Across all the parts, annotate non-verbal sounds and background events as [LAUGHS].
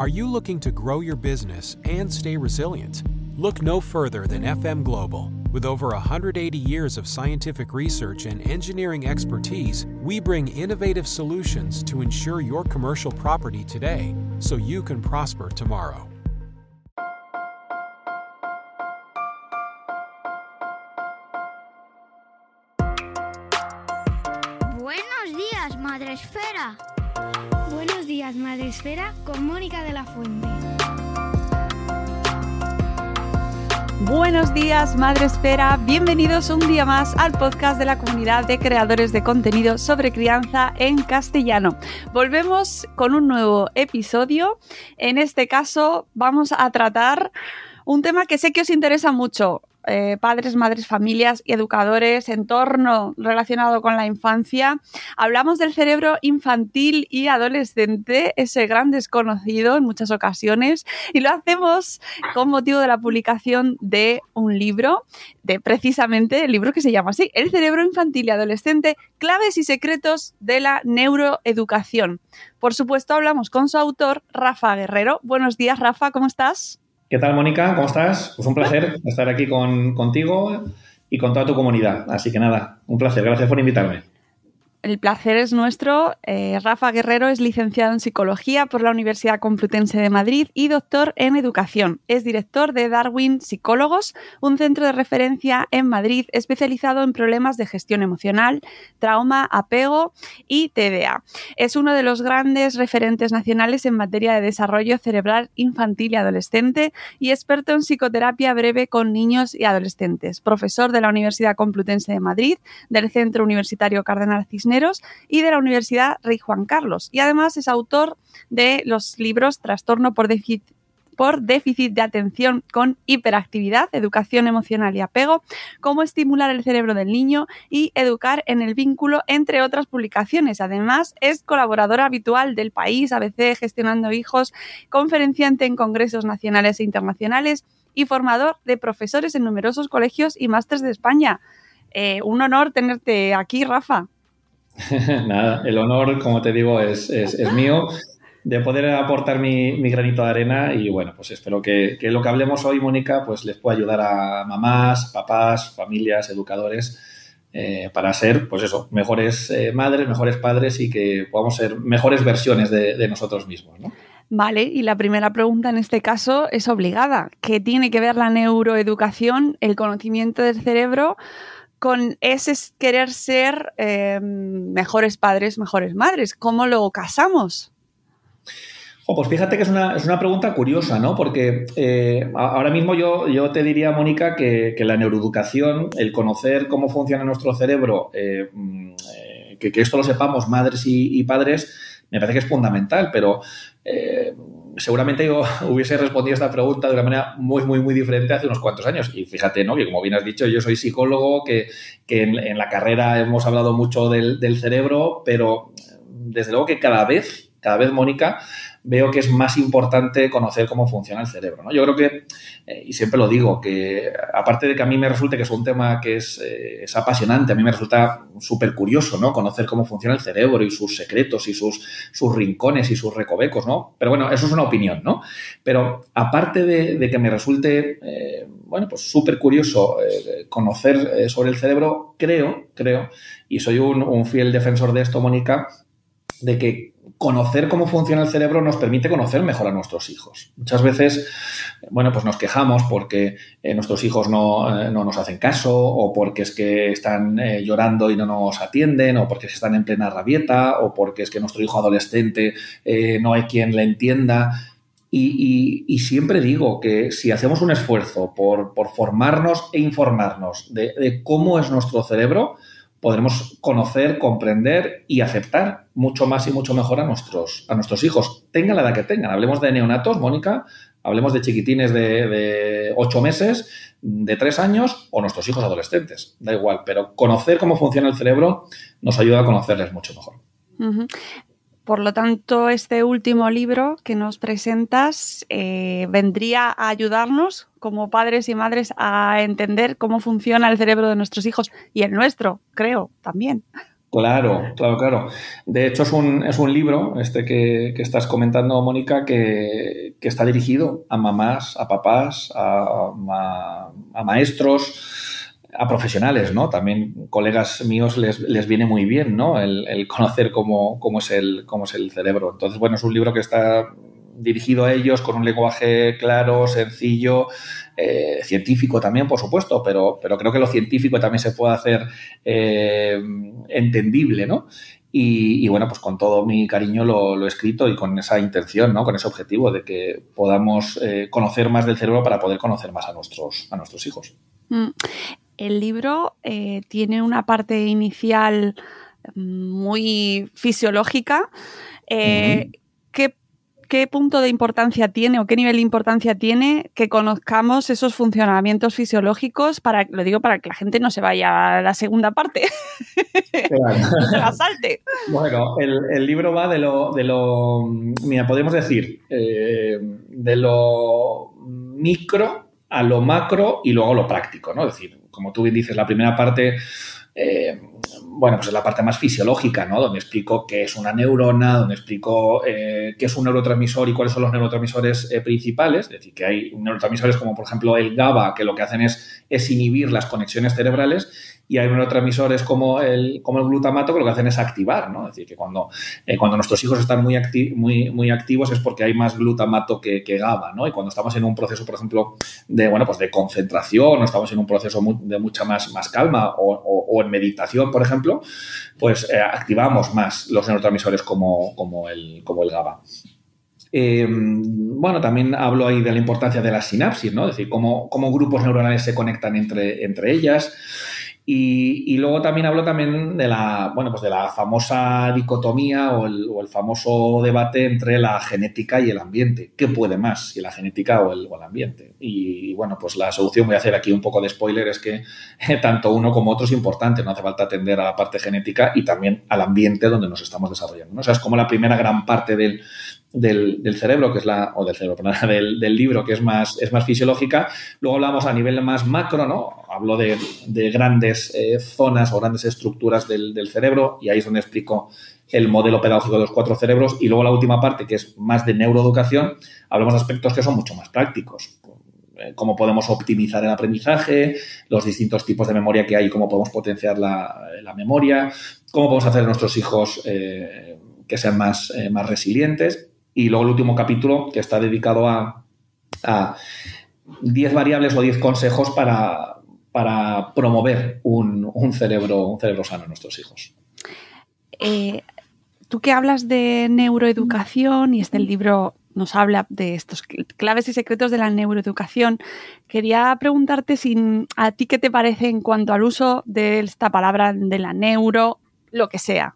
Are you looking to grow your business and stay resilient? Look no further than FM Global. With over 180 years of scientific research and engineering expertise, we bring innovative solutions to ensure your commercial property today so you can prosper tomorrow. Buenos días, Madre Esfera. Días, Madre Esfera, con Mónica de la Fuente. Buenos días, Madre Esfera. Bienvenidos un día más al podcast de la comunidad de creadores de contenido sobre crianza en castellano. Volvemos con un nuevo episodio. En este caso vamos a tratar un tema que sé que os interesa mucho. Eh, padres, madres, familias y educadores, entorno relacionado con la infancia. Hablamos del cerebro infantil y adolescente, ese gran desconocido en muchas ocasiones, y lo hacemos con motivo de la publicación de un libro, de precisamente el libro que se llama así, El cerebro infantil y adolescente, claves y secretos de la neuroeducación. Por supuesto, hablamos con su autor, Rafa Guerrero. Buenos días, Rafa, ¿cómo estás? ¿Qué tal, Mónica? ¿Cómo estás? Pues un placer estar aquí con, contigo y con toda tu comunidad. Así que nada, un placer. Gracias por invitarme. El placer es nuestro. Eh, Rafa Guerrero es licenciado en Psicología por la Universidad Complutense de Madrid y doctor en Educación. Es director de Darwin Psicólogos, un centro de referencia en Madrid especializado en problemas de gestión emocional, trauma, apego y TDA. Es uno de los grandes referentes nacionales en materia de desarrollo cerebral infantil y adolescente y experto en psicoterapia breve con niños y adolescentes. Profesor de la Universidad Complutense de Madrid, del Centro Universitario Cardenal Cisneros y de la Universidad Rey Juan Carlos. Y además es autor de los libros Trastorno por déficit por déficit de atención con hiperactividad, educación emocional y apego, cómo estimular el cerebro del niño y educar en el vínculo, entre otras publicaciones. Además, es colaborador habitual del país, ABC Gestionando Hijos, conferenciante en congresos nacionales e internacionales y formador de profesores en numerosos colegios y másteres de España. Eh, un honor tenerte aquí, Rafa. [LAUGHS] Nada, el honor, como te digo, es, mío de poder aportar mi, granito de arena y bueno, pues espero que, lo que hablemos hoy, Mónica, pues les pueda ayudar a mamás, papás, familias, educadores eh, para ser, pues eso, mejores eh, madres, mejores padres y que podamos ser mejores versiones de, de nosotros mismos, ¿no? Vale, y la primera pregunta en este caso es obligada. ¿Qué tiene que ver la neuroeducación, el conocimiento del cerebro? Con ese querer ser em, mejores padres, mejores madres. ¿Cómo lo casamos? pues fíjate que es una, pregunta curiosa, ¿no? Porque eh, ahora mismo yo, yo te diría, Mónica, que, la neuroeducación, el conocer cómo funciona nuestro cerebro, eh, mm, eh, que, esto lo sepamos madres y, padres, me parece que es fundamental, pero seguramente yo [LAUGHS] hubiese respondido esta pregunta de una manera muy, muy, muy diferente hace unos cuantos años. Y fíjate, ¿no? Que como bien has dicho, yo soy psicólogo, que, en, la carrera hemos hablado mucho del, del cerebro, pero desde luego que cada vez, cada vez, Mónica, veo que es más importante conocer cómo funciona el cerebro. ¿no? Yo creo que, eh, y siempre lo digo, que aparte de que a mí me resulte que es un tema que es, eh, es apasionante, a mí me resulta súper curioso ¿no? conocer cómo funciona el cerebro y sus secretos y sus, sus rincones y sus recovecos, ¿no? Pero bueno, eso es una opinión, ¿no? Pero aparte de, que me resulte, eh, bueno, pues súper curioso conocer sobre el cerebro, creo, creo, y soy un fiel defensor de esto, Mónica, de que conocer cómo funciona el cerebro nos permite conocer mejor a nuestros hijos. Muchas veces, bueno, pues nos quejamos porque eh, nuestros hijos no, eh, no, nos hacen caso o porque es que están eh, llorando y no nos atienden o porque están en plena rabieta o porque es que nuestro hijo adolescente no hay quien le entienda. Y, siempre digo que si hacemos un esfuerzo por, formarnos e informarnos de, cómo es nuestro cerebro, podremos conocer, comprender y aceptar mucho más y mucho mejor a nuestros, a nuestros hijos, tengan la edad que tengan. Hablemos de neonatos, Mónica, hablemos de chiquitines de, ocho meses, de tres años o nuestros hijos adolescentes, da igual, pero conocer cómo funciona el cerebro nos ayuda a conocerles mucho mejor. Por lo tanto, este último libro que nos presentas eh, vendría a ayudarnos como padres y madres a entender cómo funciona el cerebro de nuestros hijos y el nuestro, creo, también. Claro, claro, claro. De hecho, es un, es un libro, este que, estás comentando, Mónica, que, está dirigido a mamás, a papás, a maestros, a profesionales, ¿no? También colegas míos les, les viene muy bien, ¿no? El, conocer cómo, cómo, es el, cómo es el cerebro. Entonces, bueno, es un libro que está dirigido a ellos con un lenguaje claro, sencillo, eh, científico también, por supuesto, pero, pero creo que lo científico también se puede hacer eh, entendible, ¿no? Y, bueno, pues con todo mi cariño lo, he escrito y con esa intención, ¿no? Con ese objetivo de que podamos eh, conocer más del cerebro para poder conocer más a nuestros, a nuestros hijos. Mm el libro eh, tiene una parte inicial muy fisiológica. Eh, ¿qué, punto de importancia tiene o qué nivel de importancia tiene que conozcamos esos funcionamientos fisiológicos para, lo digo para que la gente no se vaya a la segunda parte, [LAUGHS] no se la salte? Bueno, el, libro va de lo, de lo, mira, podemos decir, eh, de lo micro a lo macro y luego lo práctico, ¿no? Es decir, como tú bien dices, la primera parte, eh, bueno, pues es la parte más fisiológica, ¿no? Donde explico qué es una neurona, donde explico eh, qué es un neurotransmisor y cuáles son los neurotransmisores eh, principales. Es decir, que hay neurotransmisores como, por ejemplo, el GABA, que lo que hacen es, es inhibir las conexiones cerebrales y hay neurotransmisores como el, como el glutamato que lo que hacen es activar, ¿no? Es decir, que cuando, eh, cuando nuestros hijos están muy, activos es porque hay más glutamato que, GABA, ¿no? Y cuando estamos en un proceso, por ejemplo, de, bueno, pues de concentración o estamos en un proceso de mucha más, más calma o, en meditación, por ejemplo, pues eh, activamos más los neurotransmisores como, como, el, como el GABA. Em, bueno, también hablo ahí de la importancia de la sinapsis, ¿no? Es decir, cómo, cómo grupos neuronales se conectan entre, entre ellas. Y, luego también hablo también de la, bueno, pues de la famosa dicotomía o el, famoso debate entre la genética y el ambiente. ¿Qué puede más, si la genética o el, ambiente? Y, bueno, pues la solución, voy a hacer aquí un poco de spoiler, es que tanto uno como otro es importante. No hace falta atender a la parte genética y también al ambiente donde nos estamos desarrollando. ¿no? O sea, es como la primera gran parte del, del, cerebro, que es la, o del cerebro, [LAUGHS] del, del, libro, que es más, es más fisiológica. Luego hablamos a nivel más macro, ¿no? Hablo de, grandes eh, zonas o grandes estructuras del, cerebro y ahí es donde explico el modelo pedagógico de los cuatro cerebros. Y luego la última parte, que es más de neuroeducación, hablamos de aspectos que son mucho más prácticos eh, cómo podemos optimizar el aprendizaje, los distintos tipos de memoria que hay cómo podemos potenciar la, memoria, cómo podemos hacer a nuestros hijos eh, que sean más, más resilientes y luego el último capítulo que está dedicado a, 10 variables o 10 consejos para, para promover un, cerebro, un cerebro sano en nuestros hijos. Eh, tú que hablas de neuroeducación y este libro nos habla de estos claves y secretos de la neuroeducación, quería preguntarte si a ti qué te parece en cuanto al uso de esta palabra de la neuro, lo que sea.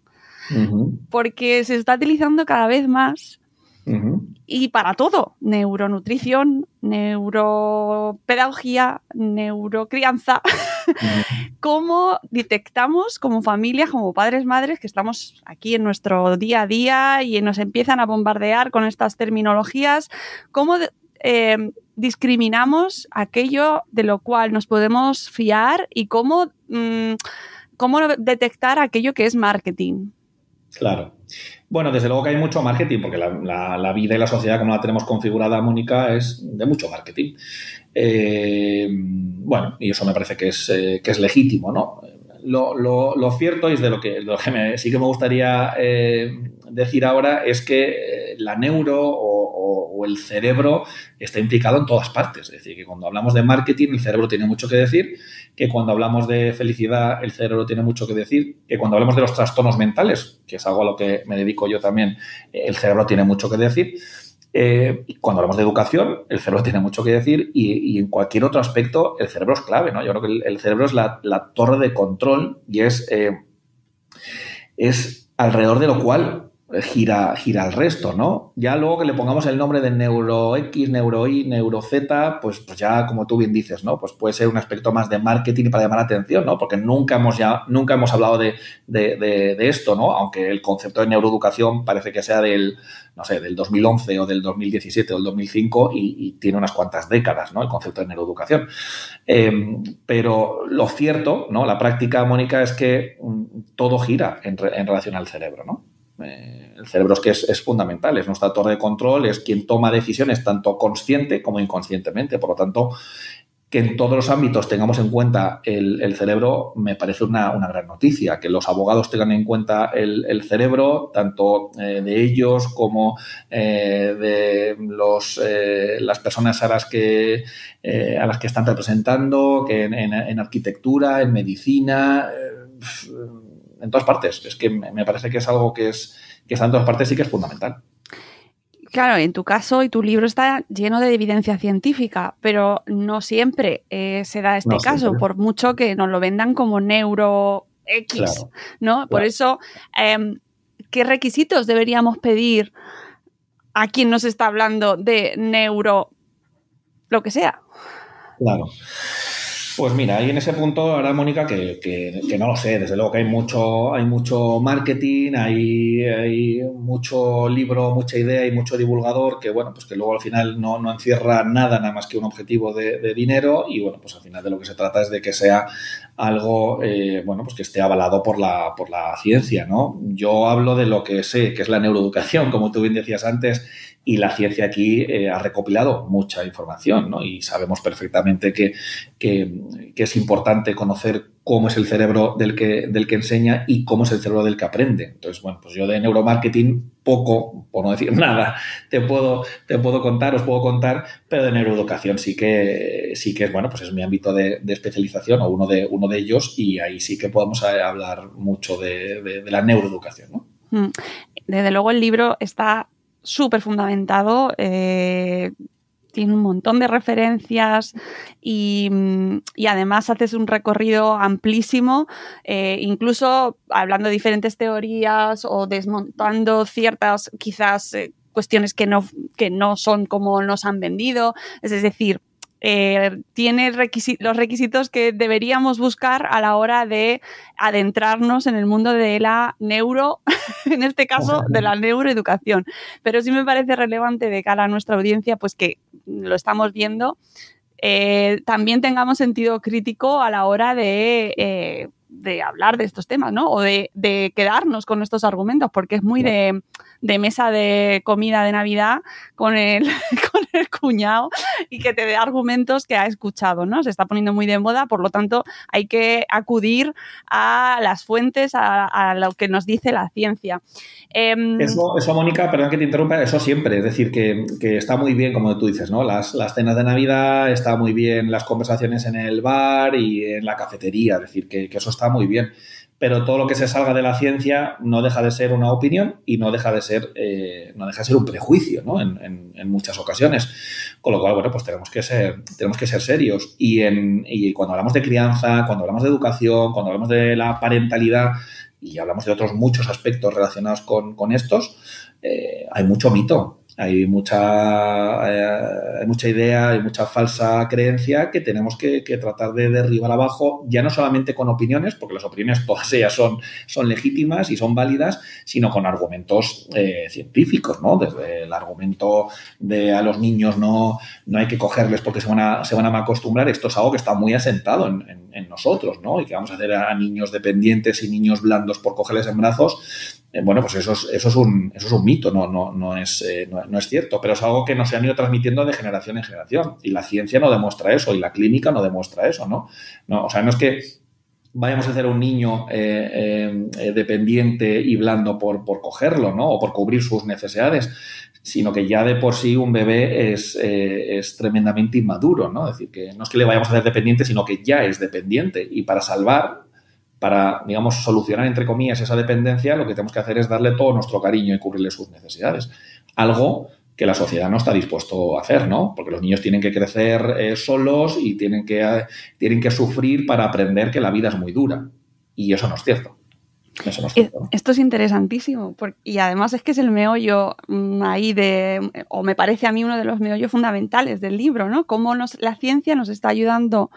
Porque se está utilizando cada vez más y para todo, neuronutrición, neuropedagogía, neurocrianza, [LAUGHS] cómo detectamos como familia, como padres, madres, que estamos aquí en nuestro día a día y nos empiezan a bombardear con estas terminologías, cómo eh, discriminamos aquello de lo cual nos podemos fiar y cómo, mm, cómo detectar aquello que es marketing. Claro. Bueno, desde luego que hay mucho marketing, porque la, vida y la sociedad como la tenemos configurada, Mónica, es de mucho marketing. Eh, bueno, y eso me parece que es, eh, que es legítimo, ¿no? Lo, cierto y es de lo que, lo que sí que me gustaría eh, decir ahora es que la neuro o, el cerebro está implicado en todas partes. Es decir, que cuando hablamos de marketing el cerebro tiene mucho que decir, que cuando hablamos de felicidad el cerebro tiene mucho que decir, que cuando hablamos de los trastornos mentales, que es algo a lo que me dedico yo también, el cerebro tiene mucho que decir. Eh, cuando hablamos de educación, el cerebro tiene mucho que decir y, en cualquier otro aspecto el cerebro es clave, ¿no? Yo creo que el, cerebro es la, torre de control y es, eh, es alrededor de lo cual gira, gira el resto, ¿no? Ya luego que le pongamos el nombre de neuro X, neuro Y, neuro Z, pues, pues ya como tú bien dices, ¿no? Pues puede ser un aspecto más de marketing para llamar la atención, ¿no? Porque nunca hemos ya, nunca hemos hablado de, esto, ¿no? Aunque el concepto de neuroeducación parece que sea del, no sé, del 2011 o del 2017 o del 2005 y, tiene unas cuantas décadas, ¿no? El concepto de neuroeducación. Em, pero lo cierto, ¿no? La práctica, Mónica, es que mm, todo gira en relación al cerebro, ¿no? Eh, el cerebro es que es, fundamental, es nuestra torre de control, es quien toma decisiones tanto consciente como inconscientemente. Por lo tanto, que en todos los ámbitos tengamos en cuenta el, cerebro me parece una, gran noticia. Que los abogados tengan en cuenta el, cerebro, tanto eh, de ellos como eh, de los, las personas a las que, a las que están representando, que en arquitectura, en medicina en todas partes. Es que me parece que es algo que, es, que está en todas partes y que es fundamental. Claro, en tu caso y tu libro está lleno de evidencia científica, pero no siempre eh, se da este caso, por mucho que nos lo vendan como neuro X, ¿no? Por eso, em, ¿qué requisitos deberíamos pedir a quien nos está hablando de neuro lo que sea? Claro. Pues mira, ahí en ese punto, ahora Mónica, que, que, no lo sé, desde luego que hay mucho, hay mucho marketing, hay, hay, mucho libro, mucha idea y mucho divulgador que, bueno, pues que luego al final no, no encierra nada, nada más que un objetivo de, dinero y, bueno, pues al final de lo que se trata es de que sea algo, eh, bueno, pues que esté avalado por la, por la ciencia, ¿no? Yo hablo de lo que sé, que es la neuroeducación, como tú bien decías antes, y la ciencia aquí eh, ha recopilado mucha información, ¿no? Y sabemos perfectamente que, es importante conocer cómo es el cerebro del que, del que enseña y cómo es el cerebro del que aprende. Entonces, bueno, pues yo de neuromarketing poco, por no decir [LAUGHS] nada, te puedo, te puedo contar, os puedo contar, pero de neuroeducación sí que, sí que es, bueno, pues es mi ámbito de, especialización o uno de, uno de ellos y ahí sí que podemos hablar mucho de, la neuroeducación. Mm. Desde luego el libro está súper fundamentado. Eh, tiene un montón de referencias y, además haces un recorrido amplísimo, eh, incluso hablando de diferentes teorías o desmontando ciertas quizás eh, cuestiones que no, que no son como nos han vendido. Es decir, eh, tiene los requisitos que deberíamos buscar a la hora de adentrarnos en el mundo de la neuro, [LAUGHS] en este caso de la neuroeducación. Pero sí me parece relevante de cara a nuestra audiencia, pues que lo estamos viendo, eh, también tengamos sentido crítico a la hora de eh, de hablar de estos temas, ¿no? O de, quedarnos con estos argumentos, porque es muy de, mesa de comida de Navidad con el, [LAUGHS] con el cuñado y que te dé argumentos que ha escuchado, ¿no? Se está poniendo muy de moda, por lo tanto hay que acudir a las fuentes, a, lo que nos dice la ciencia. Em, eso, eso, Mónica, perdón que te interrumpa, eso siempre, es decir, que, está muy bien, como tú dices, ¿no? Las, las cenas de Navidad, está muy bien las conversaciones en el bar y en la cafetería, es decir, que, que eso está muy bien. Pero todo lo que se salga de la ciencia no deja de ser una opinión y no deja de ser, eh, no deja de ser un prejuicio ¿no? en, muchas ocasiones. Con lo cual, bueno, pues tenemos que ser, tenemos que ser serios. Y, en, cuando hablamos de crianza, cuando hablamos de educación, cuando hablamos de la parentalidad y hablamos de otros muchos aspectos relacionados con, estos, eh, hay mucho mito hay mucha, eh, hay mucha idea, hay mucha falsa creencia que tenemos que, tratar de derribar abajo, ya no solamente con opiniones, porque las opiniones [LAUGHS] todas ellas son, son legítimas y son válidas, sino con argumentos eh, científicos, ¿no? Desde el argumento de a los niños no, no hay que cogerles porque se van, a, se van a acostumbrar, esto es algo que está muy asentado en, nosotros, ¿no? Y que vamos a hacer a niños dependientes y niños blandos por cogerles en brazos, eh, bueno, pues eso es, un, eso es un mito, no, no, no, es, eh, no, es cierto, pero es algo que nos han ido transmitiendo de generación en generación. Y la ciencia no demuestra eso, y la clínica no demuestra eso, ¿no? o sea, no es que vayamos a hacer un niño eh, dependiente y blando por, por cogerlo, ¿no? O por cubrir sus necesidades, sino que ya de por sí un bebé es, es, tremendamente inmaduro, ¿no? Es decir, que no es que le vayamos a hacer dependiente, sino que ya es dependiente. Y para salvar, para, digamos, solucionar, entre comillas, esa dependencia, lo que tenemos que hacer es darle todo nuestro cariño y cubrirle sus necesidades. Algo que la sociedad no está dispuesto a hacer, ¿no? Porque los niños tienen que crecer eh, solos y tienen que, eh, tienen que sufrir para aprender que la vida es muy dura. Y eso no es cierto. Eso no es cierto Esto es interesantísimo y además es que es el meollo mm, ahí de, o me parece a mí uno de los meollos fundamentales del libro, ¿no? Cómo nos, la ciencia nos está ayudando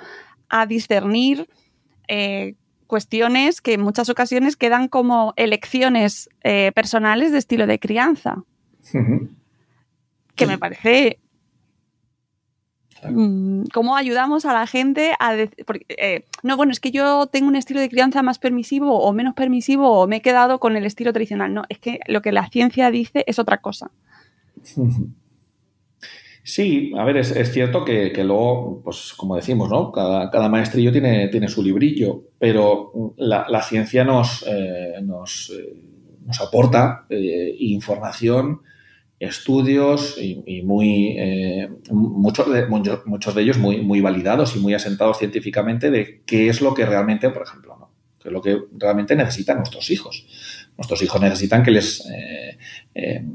a discernir eh, cuestiones que en muchas ocasiones quedan como elecciones personales de estilo de crianza que me parece mm, cómo ayudamos a la gente a decir, eh, no, bueno, es que yo tengo un estilo de crianza más permisivo o menos permisivo o me he quedado con el estilo tradicional. No, es que lo que la ciencia dice es otra cosa. Sí, a ver, es, cierto que, luego, pues como decimos, ¿no? Cada, maestrillo tiene, tiene, su librillo, pero la, ciencia nos, eh, nos, eh, nos, aporta información estudios y, muy eh, muchos, de, muchos de ellos muy, muy validados y muy asentados científicamente de qué es lo que realmente, por ejemplo, ¿no? qué es lo que realmente necesitan nuestros hijos. Nuestros hijos necesitan que les eh, eh,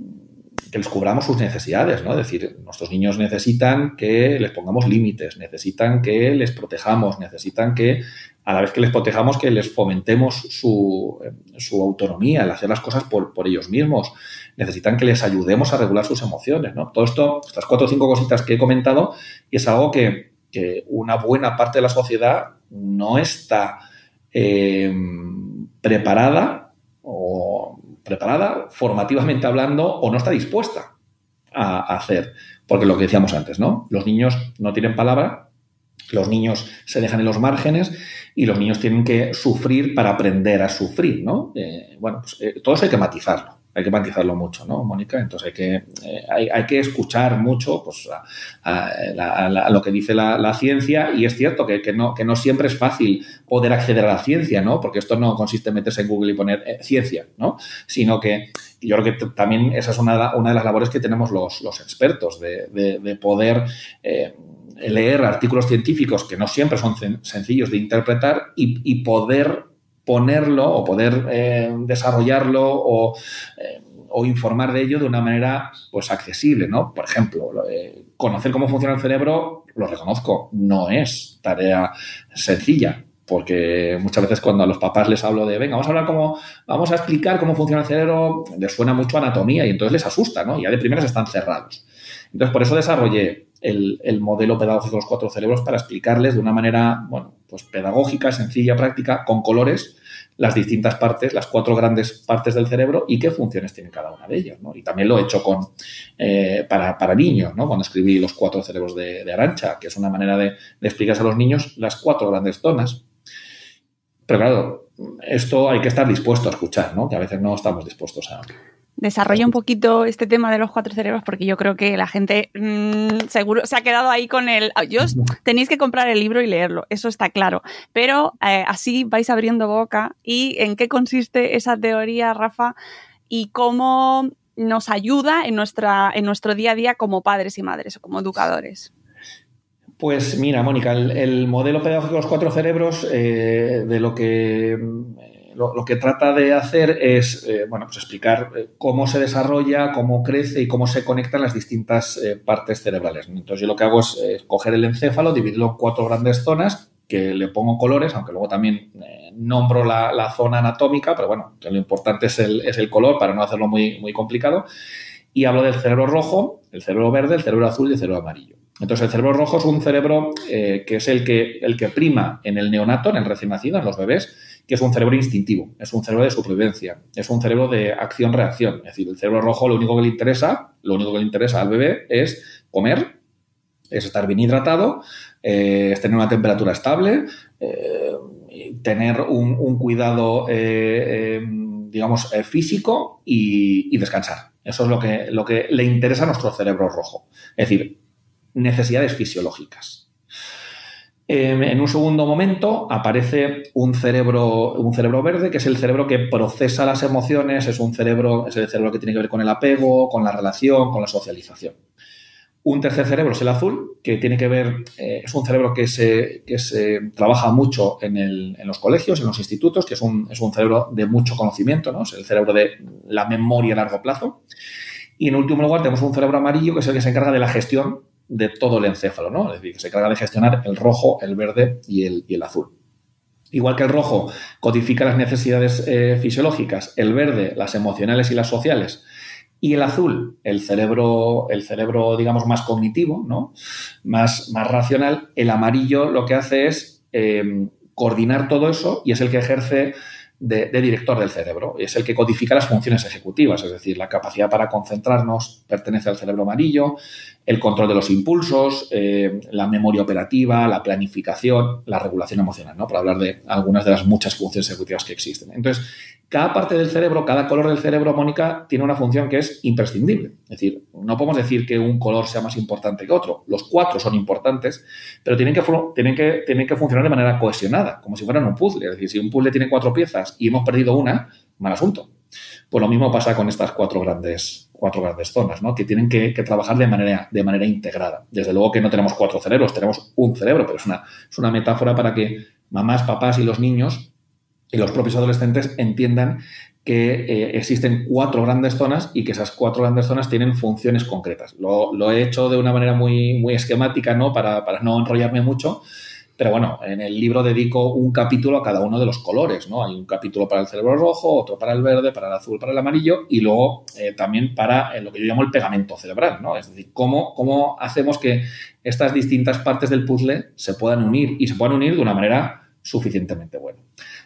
que les cubramos sus necesidades, ¿no? Es decir, nuestros niños necesitan que les pongamos límites, necesitan que les protejamos, necesitan que a la vez que les protejamos, que les fomentemos su, autonomía, el hacer las cosas por, por, ellos mismos. Necesitan que les ayudemos a regular sus emociones, ¿no? Todo esto, estas cuatro o cinco cositas que he comentado, y es algo que, una buena parte de la sociedad no está eh, preparada o preparada, formativamente hablando, o no está dispuesta a, hacer. Porque lo que decíamos antes, ¿no? Los niños no tienen palabra, los niños se dejan en los márgenes y los niños tienen que sufrir para aprender a sufrir, ¿no? Eh, bueno, pues eh, todo eso hay que matizarlo hay que matizarlo mucho, ¿no, Mónica? Entonces hay que, eh, hay, que escuchar mucho pues, a, lo que dice la, ciencia y es cierto que, no, que no siempre es fácil poder acceder a la ciencia, ¿no? Porque esto no consiste en meterse en Google y poner eh, ciencia, ¿no? Sino que yo creo que también esa es una, una de las labores que tenemos los, los expertos, de, poder... Eh, leer artículos científicos que no siempre son sencillos de interpretar y poder ponerlo o poder eh, desarrollarlo eh, o, informar de ello de una manera pues accesible, ¿no? Por ejemplo, eh, conocer cómo funciona el cerebro, lo reconozco, no es tarea sencilla, porque muchas veces cuando a los papás les hablo de, venga, vamos a hablar cómo, vamos a explicar cómo funciona el cerebro, les suena mucho anatomía y entonces les asusta, ¿no? Ya de primeras están cerrados. Entonces, por eso desarrollé el, el, modelo pedagógico de los cuatro cerebros para explicarles de una manera, bueno, pues pedagógica, sencilla, práctica, con colores, las distintas partes, las cuatro grandes partes del cerebro y qué funciones tiene cada una de ellas. Y también lo he hecho con, eh, para, para, niños, ¿no? cuando escribí los cuatro cerebros de, Arancha, que es una manera de, de explicar a los niños las cuatro grandes zonas. Pero claro, esto hay que estar dispuesto a escuchar, ¿no? que a veces no estamos dispuestos a, desarrolla un poquito este tema de los cuatro cerebros porque yo creo que la gente mm, seguro se ha quedado ahí con el... Ah, yo, tenéis que comprar el libro y leerlo, eso está claro. Pero eh, así vais abriendo boca y en qué consiste esa teoría, Rafa, y cómo nos ayuda en, nuestra, en nuestro día a día como padres y madres o como educadores. Pues mira, Mónica, el, modelo pedagógico de los cuatro cerebros, eh, de lo que lo, que trata de hacer es eh, bueno, pues explicar eh, cómo se desarrolla, cómo crece y cómo se conectan las distintas eh, partes cerebrales. Entonces yo lo que hago es coger el encéfalo, dividirlo en cuatro grandes zonas que le pongo colores, aunque luego también nombro la, zona anatómica, pero bueno, lo importante es el, es el, color para no hacerlo muy, muy complicado. Y hablo del cerebro rojo, el cerebro verde, el cerebro azul y el cerebro amarillo. Entonces, el cerebro rojo es un cerebro que es el que, el que prima en el neonato, en el recién nacido, en los bebés, que es un cerebro instintivo, es un cerebro de supervivencia, es un cerebro de acción-reacción. Es decir, el cerebro rojo lo único que le interesa, lo único que le interesa al bebé es comer, es estar bien hidratado, eh, es tener una temperatura estable, eh, tener un, cuidado, eh, digamos, físico y, descansar. Eso es lo que, lo que le interesa a nuestro cerebro rojo. Es decir, necesidades fisiológicas. En un segundo momento aparece un cerebro, un cerebro verde, que es el cerebro que procesa las emociones, es un cerebro, el cerebro que tiene que ver con el apego, con la relación, con la socialización. Un tercer cerebro es el azul, que tiene que ver, eh, es un cerebro que se, se trabaja mucho en, los colegios, en los institutos, que es un, es un, cerebro de mucho conocimiento, ¿no? es el cerebro de la memoria a largo plazo. Y en último lugar tenemos un cerebro amarillo, que es el que se encarga de la gestión de todo el encéfalo, ¿no? es decir, que se encarga de gestionar el rojo, el verde y el, y el azul. Igual que el rojo codifica las necesidades eh, fisiológicas, el verde las emocionales y las sociales, y el azul, el cerebro, el cerebro, digamos, más cognitivo, ¿no? Más, más racional. El amarillo lo que hace es eh, coordinar todo eso y es el que ejerce de, director del cerebro. Es el que codifica las funciones ejecutivas, es decir, la capacidad para concentrarnos pertenece al cerebro amarillo, el control de los impulsos, eh, la memoria operativa, la planificación, la regulación emocional, ¿no? Para hablar de algunas de las muchas funciones ejecutivas que existen. Entonces, cada parte del cerebro, cada color del cerebro, Mónica, tiene una función que es imprescindible. Es decir, no podemos decir que un color sea más importante que otro. Los cuatro son importantes, pero tienen que, tienen que, tienen que funcionar de manera cohesionada, como si fueran un puzzle. Es decir, si un puzzle tiene cuatro piezas y hemos perdido una, mal asunto. Pues lo mismo pasa con estas cuatro grandes, cuatro grandes zonas, ¿no? que tienen que, trabajar de manera, de manera integrada. Desde luego que no tenemos cuatro cerebros, tenemos un cerebro, pero es una, es una metáfora para que mamás, papás y los niños y los propios adolescentes entiendan que eh, existen cuatro grandes zonas y que esas cuatro grandes zonas tienen funciones concretas. Lo, he hecho de una manera muy, muy esquemática, ¿no? Para, no enrollarme mucho, pero bueno, en el libro dedico un capítulo a cada uno de los colores, ¿no? Hay un capítulo para el cerebro rojo, otro para el verde, para el azul, para el amarillo y luego eh, también para eh, lo que yo llamo el pegamento cerebral, ¿no? Es decir, cómo, cómo hacemos que estas distintas partes del puzzle se puedan unir y se puedan unir de una manera suficientemente buena.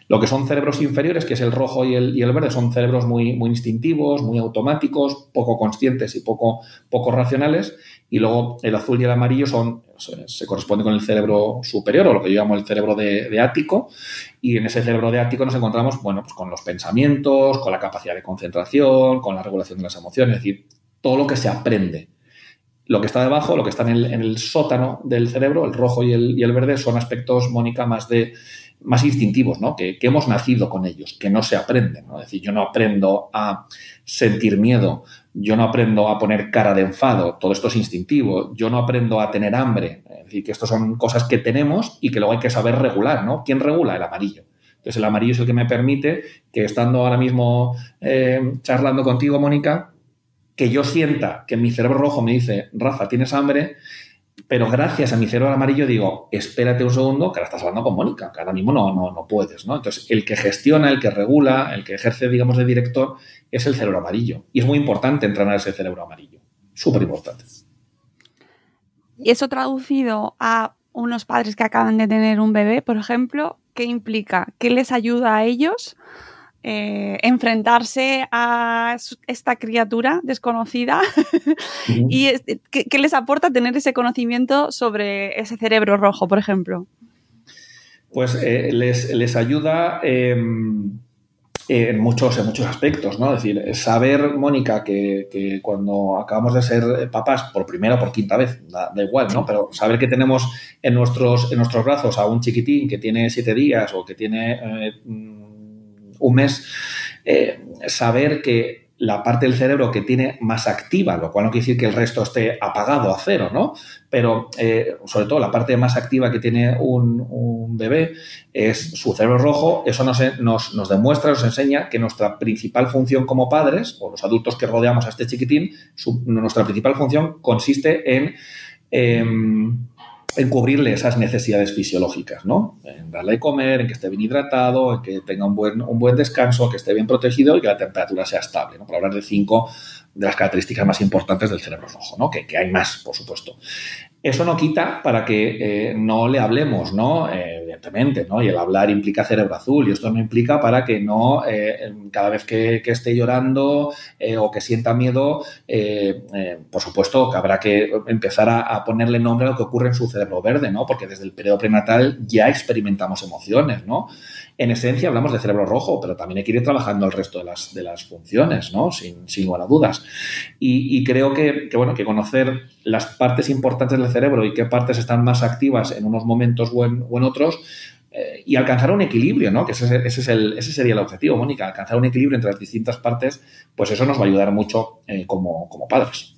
Lo que son cerebros inferiores, que es el rojo y el, y el verde, son cerebros muy, muy, instintivos, muy automáticos, poco conscientes y poco, poco racionales. Y luego el azul y el amarillo son, se, corresponde con el cerebro superior, o lo que yo llamo el cerebro de, ático. Y en ese cerebro de ático nos encontramos, bueno, pues con los pensamientos, con la capacidad de concentración, con la regulación de las emociones, es decir, todo lo que se aprende. Lo que está debajo, lo que está en el, en el sótano del cerebro, el rojo y el, el verde, son aspectos, Mónica, más de más instintivos, ¿no? Que, hemos nacido con ellos, que no se aprenden. ¿no? Es decir, yo no aprendo a sentir miedo, yo no aprendo a poner cara de enfado, todo esto es instintivo, yo no aprendo a tener hambre. Es decir, que esto son cosas que tenemos y que luego hay que saber regular, ¿no? ¿Quién regula? El amarillo. Entonces, el amarillo es el que me permite que estando ahora mismo eh, charlando contigo, Mónica, que yo sienta que mi cerebro rojo me dice, Rafa, ¿tienes hambre? Pero gracias a mi cerebro amarillo digo, espérate un segundo, que ahora estás hablando con Mónica, que ahora mismo no, no, no puedes, ¿no? Entonces, el que gestiona, el que regula, el que ejerce, digamos, de director, es el cerebro amarillo. Y es muy importante entrenar ese cerebro amarillo. Súper importante. Y eso traducido a unos padres que acaban de tener un bebé, por ejemplo, ¿qué implica? ¿Qué les ayuda a ellos eh, enfrentarse a esta criatura desconocida [LAUGHS] y ¿qué, les aporta tener ese conocimiento sobre ese cerebro rojo, por ejemplo? Pues eh, les, ayuda em, en, muchos, en muchos aspectos, ¿no? Es decir, saber, Mónica, que, cuando acabamos de ser papás por primera o por quinta vez, da, igual, ¿no? Pero saber que tenemos en nuestros, en nuestros brazos a un chiquitín que tiene siete días o que tiene un mes, eh, saber que la parte del cerebro que tiene más activa, lo cual no quiere decir que el resto esté apagado a cero, ¿no? Pero eh, sobre todo la parte más activa que tiene un, bebé es su cerebro rojo. Eso nos, nos, demuestra, nos enseña que nuestra principal función como padres, o los adultos que rodeamos a este chiquitín, nuestra principal función consiste en... Em, en cubrirle esas necesidades fisiológicas, ¿no? En darle de comer, en que esté bien hidratado, en que tenga un buen, un buen descanso, que esté bien protegido y que la temperatura sea estable, ¿no? Por hablar de cinco de las características más importantes del cerebro rojo, ¿no? Que, hay más, por supuesto. Eso no quita para que eh, no le hablemos, ¿no? Eh, evidentemente, ¿no? Y el hablar implica cerebro azul y esto no implica para que no, eh, cada vez que, esté llorando o que sienta miedo, por supuesto que habrá que empezar a, ponerle nombre a lo que ocurre en su cerebro verde, ¿no? Porque desde el periodo prenatal ya experimentamos emociones, ¿no? En esencia hablamos de cerebro rojo, pero también hay que ir trabajando el resto de las, de las funciones, ¿no? Sin, sin lugar a dudas. Y, creo que, bueno, que conocer las partes importantes del cerebro y qué partes están más activas en unos momentos o en, otros, eh, y alcanzar un equilibrio, ¿no? Que ese, es el, ese sería el objetivo, Mónica, alcanzar un equilibrio entre las distintas partes, pues eso nos va a ayudar mucho eh, como, como padres.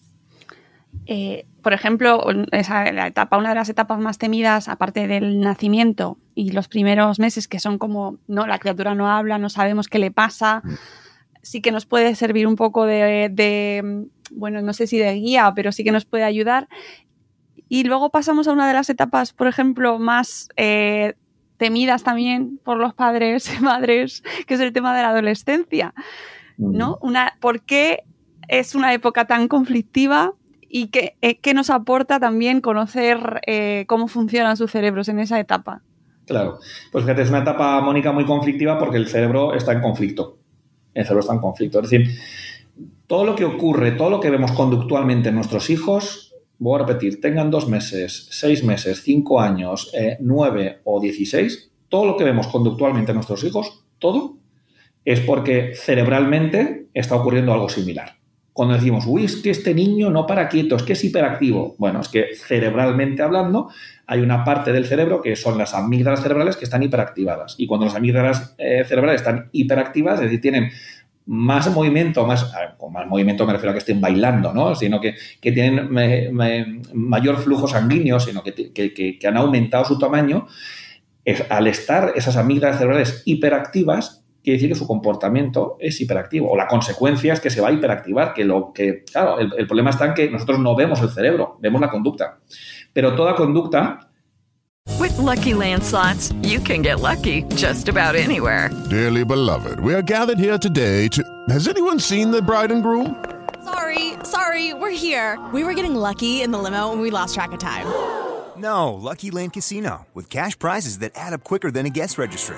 Eh, por ejemplo, esa, la etapa, una de las etapas más temidas, aparte del nacimiento y los primeros meses, que son como, no, la criatura no habla, no sabemos qué le pasa, sí que nos puede servir un poco de, bueno, no sé si de guía, pero sí que nos puede ayudar. Y luego pasamos a una de las etapas, por ejemplo, más eh, temidas también por los padres y madres, que es el tema de la adolescencia. ¿No? Una, ¿Por qué es una época tan conflictiva? Y eh, qué, nos aporta también conocer eh, cómo funcionan sus cerebros en esa etapa. Claro, pues fíjate, es una etapa, Mónica, muy conflictiva porque el cerebro está en conflicto. El cerebro está en conflicto. Es decir, todo lo que ocurre, todo lo que vemos conductualmente en nuestros hijos, voy a repetir, tengan dos meses, seis meses, cinco años, eh, nueve o dieciséis, todo lo que vemos conductualmente en nuestros hijos, todo, es porque cerebralmente está ocurriendo algo similar cuando decimos, uy, es que este niño no para quieto, es que es hiperactivo. Bueno, es que cerebralmente hablando, hay una parte del cerebro que son las amígdalas cerebrales que están hiperactivadas. Y cuando las amígdalas eh, cerebrales están hiperactivadas, es decir, tienen más movimiento, más, con más movimiento me refiero a que estén bailando, ¿no? Sino que, tienen mayor flujo sanguíneo, sino que, que, han aumentado su tamaño. al estar esas amígdalas cerebrales hiperactivas, quiere decir que su comportamiento es hiperactivo. O la consecuencia es que se va a hiperactivar, que lo que, claro, el, problema está en que nosotros no vemos el cerebro, vemos la conducta. Pero toda conducta With lucky landslots, you can get lucky just about anywhere. Dearly beloved, we are gathered here today to. Has anyone seen the bride and groom? Sorry, sorry, we're here. We were getting lucky in the limo and we lost track of time. No, Lucky Land Casino, with cash prizes that add up quicker than a guest registry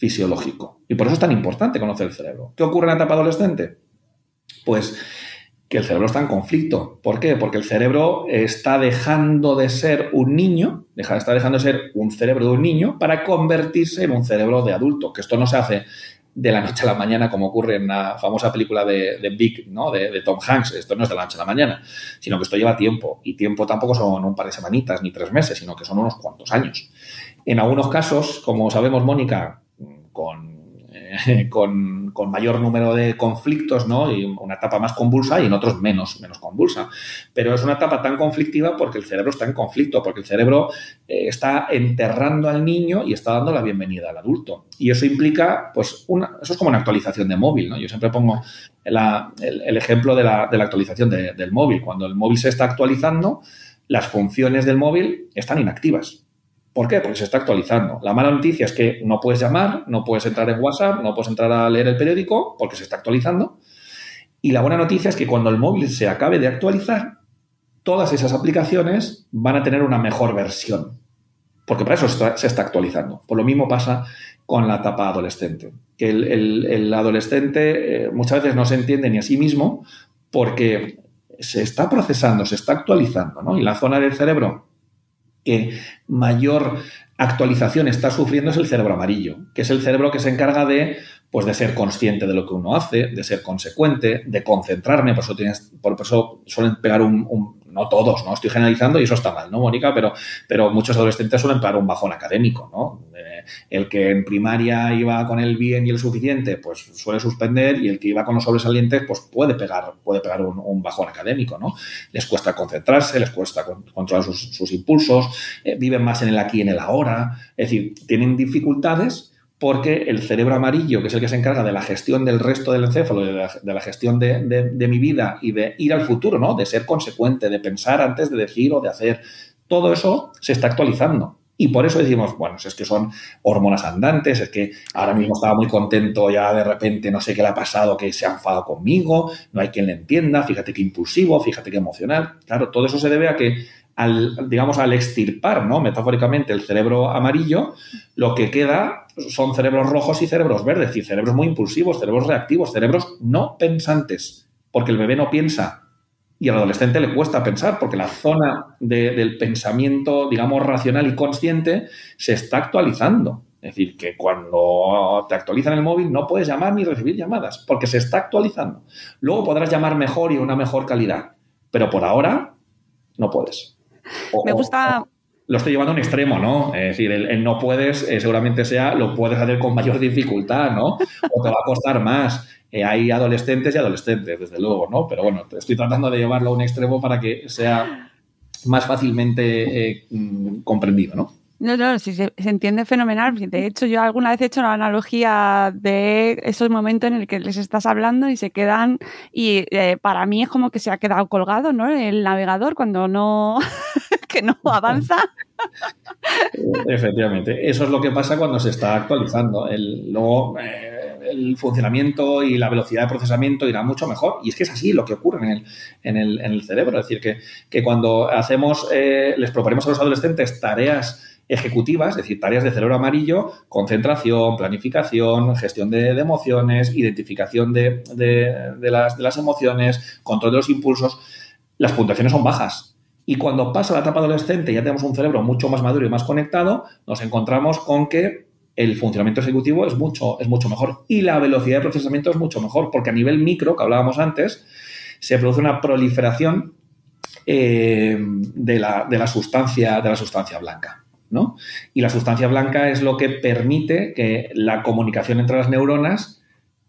fisiológico. Y por eso es tan importante conocer el cerebro. ¿Qué ocurre en la etapa adolescente? Pues que el cerebro está en conflicto. ¿Por qué? Porque el cerebro está dejando de ser un niño, está dejando de ser un cerebro de un niño para convertirse en un cerebro de adulto, que esto no se hace de la noche a la mañana como ocurre en la famosa película de, Big, ¿no? De, de, Tom Hanks. Esto no es de la noche a la mañana, sino que esto lleva tiempo. Y tiempo tampoco son un par de semanitas ni tres meses, sino que son unos cuantos años. En algunos casos, como sabemos, Mónica, eh, [LAUGHS] con, con, mayor número de conflictos, ¿no? Y una etapa más convulsa y en otros menos, menos convulsa. Pero es una etapa tan conflictiva porque el cerebro está en conflicto, porque el cerebro eh, está enterrando al niño y está dando la bienvenida al adulto. Y eso implica, pues, una, eso es como una actualización de móvil. Yo siempre pongo el, ejemplo de la, de la actualización del móvil. Cuando el móvil se está actualizando, las funciones del móvil están inactivas ¿Por qué? Porque se está actualizando. La mala noticia es que no puedes llamar, no puedes entrar en WhatsApp, no puedes entrar a leer el periódico porque se está actualizando. Y la buena noticia es que cuando el móvil se acabe de actualizar, todas esas aplicaciones van a tener una mejor versión. Porque para eso se está actualizando. Por lo mismo pasa con la etapa adolescente. Que el, adolescente eh, muchas veces no se entiende ni a sí mismo porque se está procesando, se está actualizando, ¿no? Y la zona del cerebro que mayor actualización está sufriendo es el cerebro amarillo, que es el cerebro que se encarga de, pues, de ser consciente de lo que uno hace, de ser consecuente, de concentrarme, por eso, tienes, por eso suelen pegar un, no todos, ¿no? Estoy generalizando y eso está mal, ¿no, Mónica? Pero, pero muchos adolescentes suelen pegar un bajón académico, ¿no? El que en primaria iba con el bien y el suficiente, pues suele suspender y el que iba con los sobresalientes, pues puede pegar, puede pegar un, bajón académico, ¿no? Les cuesta concentrarse, les cuesta controlar sus, impulsos, eh, viven más en el aquí y en el ahora, es decir, tienen dificultades porque el cerebro amarillo, que es el que se encarga de la gestión del resto del encéfalo, de la, gestión de, mi vida y de ir al futuro, ¿no? De ser consecuente, de pensar antes de decir o de hacer, todo eso se está actualizando. Y por eso decimos, bueno, es que son hormonas andantes, es que ahora mismo estaba muy contento, ya de repente no sé qué le ha pasado, que se ha enfadado conmigo, no hay quien le entienda, fíjate qué impulsivo, fíjate qué emocional. Claro, todo eso se debe a que al, digamos, al extirpar, ¿no? Metafóricamente, el cerebro amarillo, lo que queda son cerebros rojos y cerebros verdes, y cerebros muy impulsivos, cerebros reactivos, cerebros no pensantes, porque el bebé no piensa y al adolescente le cuesta pensar, porque la zona del pensamiento, digamos, racional y consciente se está actualizando. Es decir, que cuando te actualizan el móvil no puedes llamar ni recibir llamadas, porque se está actualizando. Luego podrás llamar mejor y una mejor calidad, pero por ahora no puedes. Me gusta. Lo estoy llevando a un extremo, ¿no? Es decir, el, no puedes, eh, seguramente sea, lo puedes hacer con mayor dificultad, ¿no? O te va a costar más. Eh, hay adolescentes y adolescentes, desde luego, ¿no? Pero bueno, estoy tratando de llevarlo a un extremo para que sea más fácilmente eh, mm, comprendido, ¿no? No, no, sí, se, entiende fenomenal. De hecho, yo alguna vez he hecho una analogía de esos momentos en el que les estás hablando y se quedan, y eh, para mí es como que se ha quedado colgado, ¿no? El navegador cuando no, [LAUGHS] que no avanza. [LAUGHS] Efectivamente, eso es lo que pasa cuando se está actualizando. Luego, eh, el funcionamiento y la velocidad de procesamiento irá mucho mejor. Y es que es así lo que ocurre en el, en el, en el cerebro. Es decir, que, que cuando hacemos, eh, les proponemos a los adolescentes tareas ejecutivas, es decir, tareas de cerebro amarillo, concentración, planificación, gestión de, emociones, identificación de, las, emociones, control de los impulsos, las puntuaciones son bajas. Y cuando pasa la etapa adolescente y ya tenemos un cerebro mucho más maduro y más conectado, nos encontramos con que el funcionamiento ejecutivo es mucho, es mucho mejor y la velocidad de procesamiento es mucho mejor, porque a nivel micro, que hablábamos antes, se produce una proliferación eh, de, la, de, la, sustancia, de la sustancia blanca. Y la sustancia blanca es lo que permite que la comunicación entre las neuronas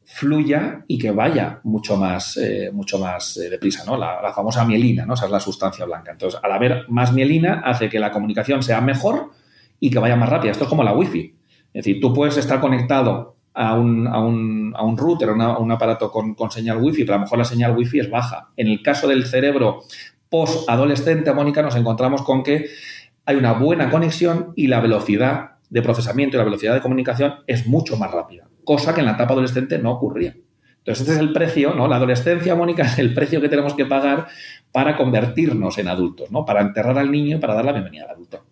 fluya y que vaya mucho más, eh, mucho más eh, deprisa, ¿no? La, famosa mielina, ¿no? Esa es la sustancia blanca. Entonces, al haber más mielina, hace que la comunicación sea mejor y que vaya más rápida. Esto es como la wifi. Es decir, tú puedes estar conectado a un, a un, a un router, a un aparato con, con, señal wifi, pero a lo mejor la señal wifi es baja. En el caso del cerebro post-adolescente, Mónica, nos encontramos con que hay una buena conexión y la velocidad de procesamiento y la velocidad de comunicación es mucho más rápida, cosa que en la etapa adolescente no ocurría. Entonces, este es el precio, ¿no? La adolescencia, Mónica, [LAUGHS] es el precio que tenemos que pagar para convertirnos en adultos, ¿no? Para enterrar al niño y para dar la bienvenida al adulto.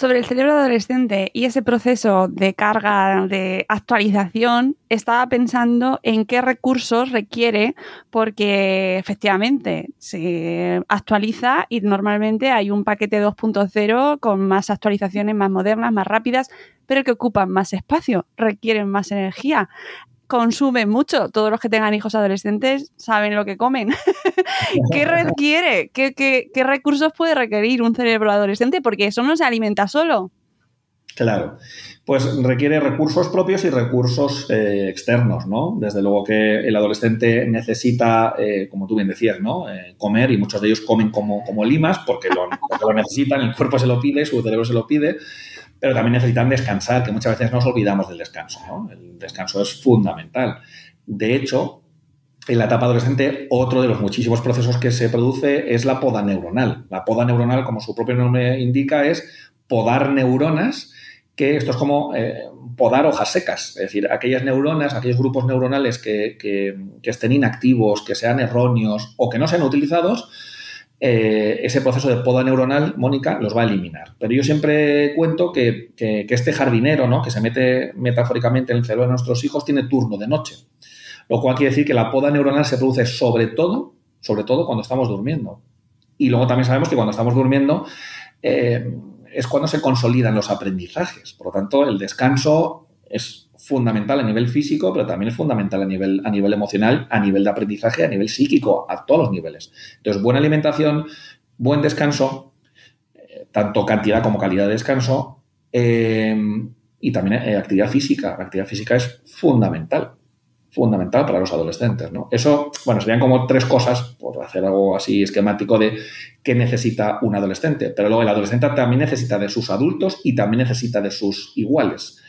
Sobre el cerebro adolescente y ese proceso de carga, de actualización, estaba pensando en qué recursos requiere, porque efectivamente se actualiza y normalmente hay un paquete 2.0 con más actualizaciones más modernas, más rápidas, pero que ocupan más espacio, requieren más energía consumen mucho. Todos los que tengan hijos adolescentes saben lo que comen. [LAUGHS] ¿Qué requiere? ¿Qué, recursos puede requerir un cerebro adolescente? Porque eso no se alimenta solo. Claro, pues requiere recursos propios y recursos eh, externos, ¿no? Desde luego que el adolescente necesita, eh, como tú bien decías, ¿no? Eh, comer y muchos de ellos comen como, como limas porque lo, porque lo necesitan, el cuerpo se lo pide, su cerebro se lo pide, pero también necesitan descansar, que muchas veces nos olvidamos del descanso. ¿no? El descanso es fundamental. De hecho, en la etapa adolescente, otro de los muchísimos procesos que se produce es la poda neuronal. La poda neuronal, como su propio nombre indica, es podar neuronas, que esto es como eh, podar hojas secas, es decir, aquellas neuronas, aquellos grupos neuronales que, que estén inactivos, que sean erróneos o que no sean utilizados, eh, ese proceso de poda neuronal, Mónica, los va a eliminar. Pero yo siempre cuento que, este jardinero, ¿no? que se mete metafóricamente en el cerebro de nuestros hijos, tiene turno de noche. Lo cual quiere decir que la poda neuronal se produce sobre todo, sobre todo cuando estamos durmiendo. Y luego también sabemos que cuando estamos durmiendo eh, es cuando se consolidan los aprendizajes. Por lo tanto, el descanso es fundamental a nivel físico, pero también es fundamental a nivel, a nivel emocional, a nivel de aprendizaje, a nivel psíquico, a todos los niveles. Entonces, buena alimentación, buen descanso, eh, tanto cantidad como calidad de descanso, eh, y también eh, actividad física. La actividad física es fundamental, fundamental para los adolescentes. ¿no? Eso, bueno, serían como tres cosas, por hacer algo así esquemático, de qué necesita un adolescente. Pero luego el adolescente también necesita de sus adultos y también necesita de sus iguales.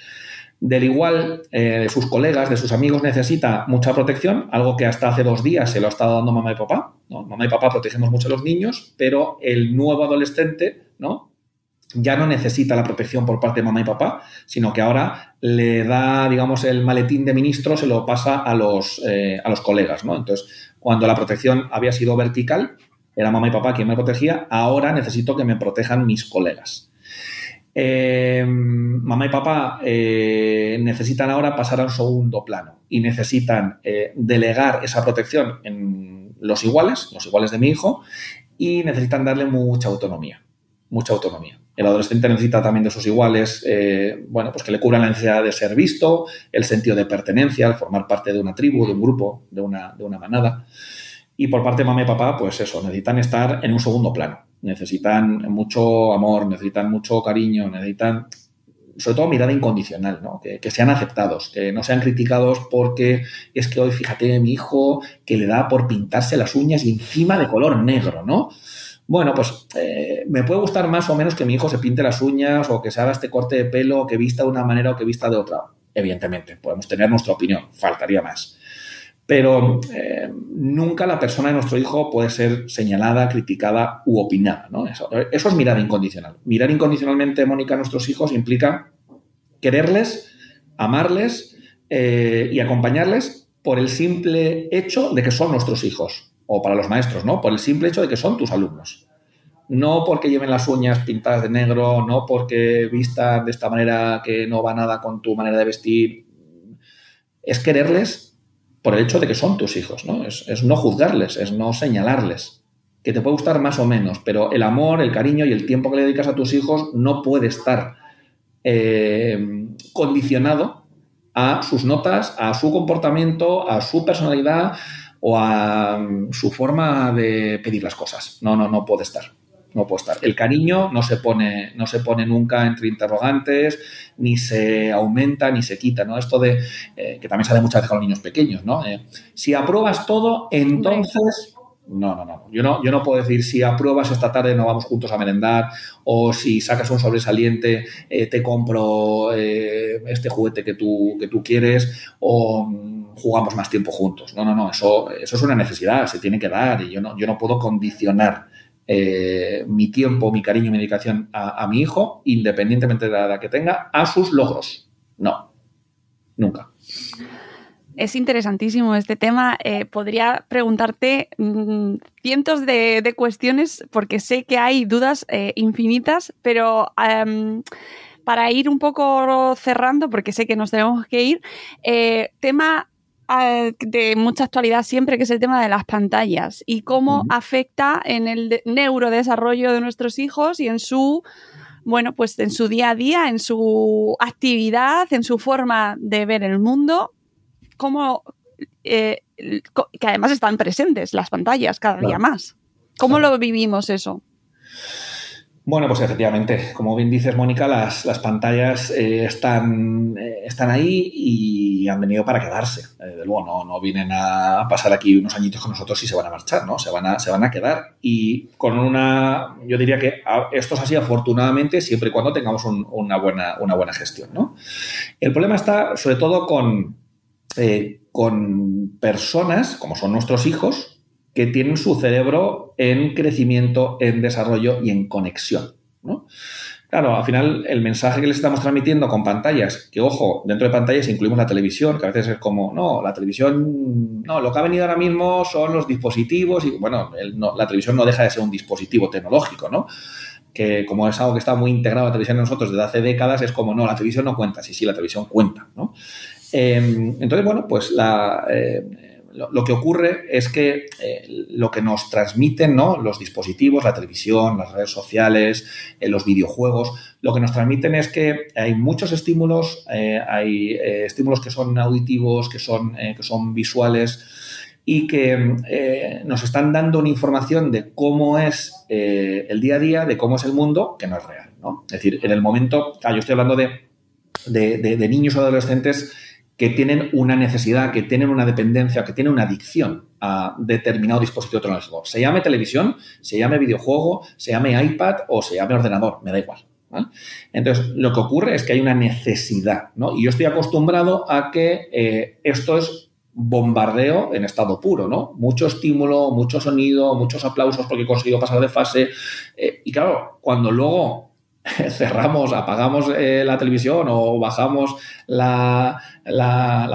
Del igual, eh, de sus colegas, de sus amigos, necesita mucha protección, algo que hasta hace dos días se lo ha estado dando mamá y papá. Mamá y papá protegemos mucho a los niños, pero el nuevo adolescente, ¿no? ya no necesita la protección por parte de mamá y papá, sino que ahora le da, digamos, el maletín de ministro, se lo pasa a los, eh, a los colegas, ¿no? Entonces, cuando la protección había sido vertical, era mamá y papá quien me protegía, ahora necesito que me protejan mis colegas. Eh, mamá y papá eh, necesitan ahora pasar a un segundo plano y necesitan delegar esa protección en los iguales, los iguales de mi hijo, y necesitan darle mucha autonomía, mucha autonomía. El adolescente necesita también de sus iguales, eh, bueno, pues que le cubran la necesidad de ser visto, el sentido de pertenencia, el formar parte de una tribu, de un grupo, de una, de una manada. Y por parte de mamá y papá, pues eso, necesitan estar en un segundo plano. Necesitan mucho amor, necesitan mucho cariño, necesitan sobre todo mirada incondicional, ¿no? Que, sean aceptados, que no sean criticados porque es que hoy fíjate mi hijo que le da por pintarse las uñas y encima de color negro, ¿no? bueno, pues eh, me puede gustar más o menos que mi hijo se pinte las uñas o que se haga este corte de pelo, que vista de una manera o que vista de otra. Evidentemente, podemos tener nuestra opinión, faltaría más. Pero eh, nunca la persona de nuestro hijo puede ser señalada, criticada u opinada. ¿no? Eso, es mirar incondicional. Mirar incondicionalmente, Mónica, a nuestros hijos implica quererles, amarles eh, y acompañarles por el simple hecho de que son nuestros hijos o para los maestros, ¿no? Por el simple hecho de que son tus alumnos. No porque lleven las uñas pintadas de negro, no porque vistan de esta manera que no va nada con tu manera de vestir. Es quererles por el hecho de que son tus hijos, ¿no? Es, no juzgarles, es no señalarles. Que te puede gustar más o menos, pero el amor, el cariño y el tiempo que le dedicas a tus hijos no puede estar eh, condicionado a sus notas, a su comportamiento, a su personalidad, o a su forma de pedir las cosas. No, no, no puede estar. No puede estar. El cariño no se pone, no se pone nunca entre interrogantes, ni se aumenta, ni se quita, ¿no? Esto de eh, que también sale muchas veces con los niños pequeños, ¿no? Eh, si apruebas todo, entonces no, no, no. Yo, no. yo no puedo decir si apruebas esta tarde no vamos juntos a merendar o si sacas un sobresaliente eh, te compro este juguete que tú, que tú quieres o mm, jugamos más tiempo juntos. No, no, no. Eso, eso es una necesidad, se tiene que dar y yo no, yo no puedo condicionar eh, mi tiempo, mi cariño, mi dedicación a, a mi hijo, independientemente de la edad que tenga, a sus logros. No, nunca. Es interesantísimo este tema. Eh, podría preguntarte mm, cientos de, cuestiones porque sé que hay dudas eh, infinitas, pero para ir un poco cerrando, porque sé que nos tenemos que ir, eh, tema de mucha actualidad siempre, que es el tema de las pantallas y cómo afecta en el neurodesarrollo de nuestros hijos y en su bueno, pues en su día a día, en su actividad, en su forma de ver el mundo cómo, eh, que además están presentes las pantallas cada día más. ¿Cómo lo vivimos eso? Bueno, pues efectivamente, como bien dices, Mónica, las, pantallas eh, están, eh, están ahí y han venido para quedarse. de luego, no, no vienen a pasar aquí unos añitos con nosotros y se van a marchar, ¿no? Se van a, se van a quedar. Y con una, yo diría que esto es así afortunadamente siempre y cuando tengamos una, buena, una buena gestión, ¿no? El problema está sobre todo con, eh, con personas, como son nuestros hijos, que tienen su cerebro en crecimiento, en desarrollo y en conexión. Claro, al final el mensaje que les estamos transmitiendo con pantallas, que ojo, dentro de pantallas incluimos la televisión, que a veces es como, no, la televisión, no, lo que ha venido ahora mismo son los dispositivos y bueno, la televisión no deja de ser un dispositivo tecnológico, ¿no? que como es algo que está muy integrado a la televisión en nosotros desde hace décadas, es como, no, la televisión no cuenta, sí, sí, la televisión cuenta, ¿no? Em, entonces, bueno, pues la, eh, lo, que ocurre es que eh, lo que nos transmiten ¿no? los dispositivos, la televisión, las redes sociales, eh, los videojuegos, lo que nos transmiten es que hay muchos estímulos, hay estímulos que son auditivos, que son, que son visuales y que nos están dando una información de cómo es el día a día, de cómo es el mundo, que no es real. ¿no? Es decir, en el momento, yo estoy hablando de, de niños o adolescentes que tienen una necesidad, que tienen una dependencia, que tienen una adicción a determinado dispositivo tecnológico. Se llame televisión, se llame videojuego, se llame iPad o se llame ordenador, me da igual. Entonces, lo que ocurre es que hay una necesidad, ¿no? Y yo estoy acostumbrado a que eh, esto es bombardeo en estado puro, ¿no? Mucho estímulo, mucho sonido, muchos aplausos porque he conseguido pasar de fase. Eh, y claro, cuando luego [LAUGHS] cerramos, apagamos eh, la televisión o bajamos la,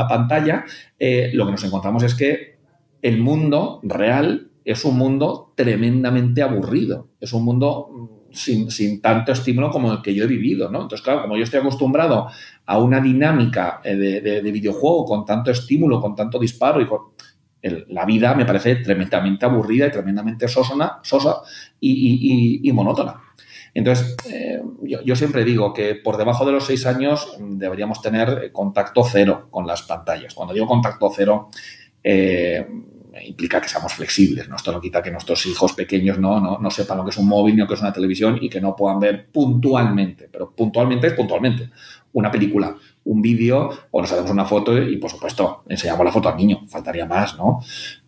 pantalla, eh, lo que nos encontramos es que el mundo real es un mundo tremendamente aburrido, es un mundo mm, sin, tanto estímulo como el que yo he vivido, ¿no? Entonces, claro, como yo estoy acostumbrado a una dinámica eh, de, videojuego con tanto estímulo, con tanto disparo y con, la vida me parece tremendamente aburrida y tremendamente sosa y monótona. Entonces, eh, yo, siempre digo que por debajo de los seis años deberíamos tener contacto cero con las pantallas. Cuando digo contacto cero, eh, implica que seamos flexibles. ¿no? Esto no quita que nuestros hijos pequeños no, no, sepan lo que es un móvil ni lo que es una televisión y que no puedan ver puntualmente. Pero puntualmente es puntualmente. Una película, un vídeo o nos hacemos una foto y, por supuesto, enseñamos la foto al niño. Faltaría más, ¿no?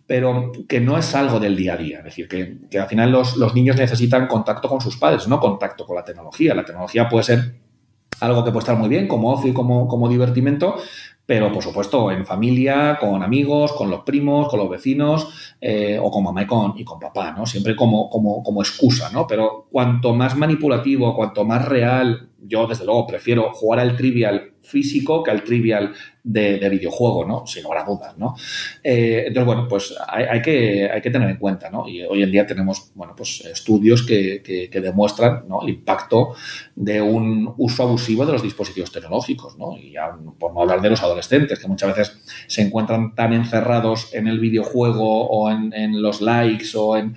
Pero que no es algo del día a día. Es decir, que, al final los, niños necesitan contacto con sus padres, no contacto con la tecnología. La tecnología puede ser algo que puede estar muy bien como ocio y como, como divertimento, pero por supuesto en familia, con amigos, con los primos, con los vecinos, eh, o con mamá y con, y con papá, ¿no? Siempre como, como, como excusa, ¿no? Pero cuanto más manipulativo, cuanto más real, yo desde luego prefiero jugar al trivial físico que al trivial de, videojuego, ¿no? Sin lugar a dudas, ¿no? Eh, entonces, bueno, pues hay, que, tener en cuenta, ¿no? Y hoy en día tenemos, bueno, pues estudios que, que, demuestran el impacto de un uso abusivo de los dispositivos tecnológicos, ¿no? Y ya por no hablar de los adolescentes, que muchas veces se encuentran tan encerrados en el videojuego o en, los likes o en,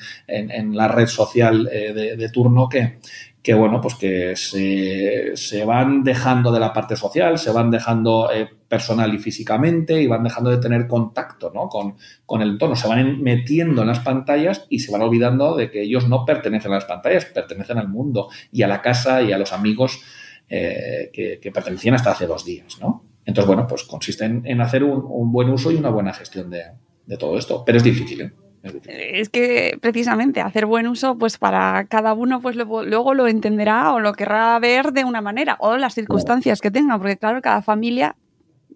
la red social eh, de turno que, que bueno, pues que se, van dejando de la parte social, se van dejando eh, personal y físicamente y van dejando de tener contacto ¿no? con, con, el entorno, se van metiendo en las pantallas y se van olvidando de que ellos no pertenecen a las pantallas, pertenecen al mundo y a la casa y a los amigos eh, que, pertenecían hasta hace dos días. ¿no? Entonces, bueno, pues consiste en, hacer un, buen uso y una buena gestión de, de todo esto, pero es difícil. ¿eh? Es que precisamente hacer buen uso, pues para cada uno, pues luego, lo entenderá o lo querrá ver de una manera, o las circunstancias que tenga, porque claro, cada familia.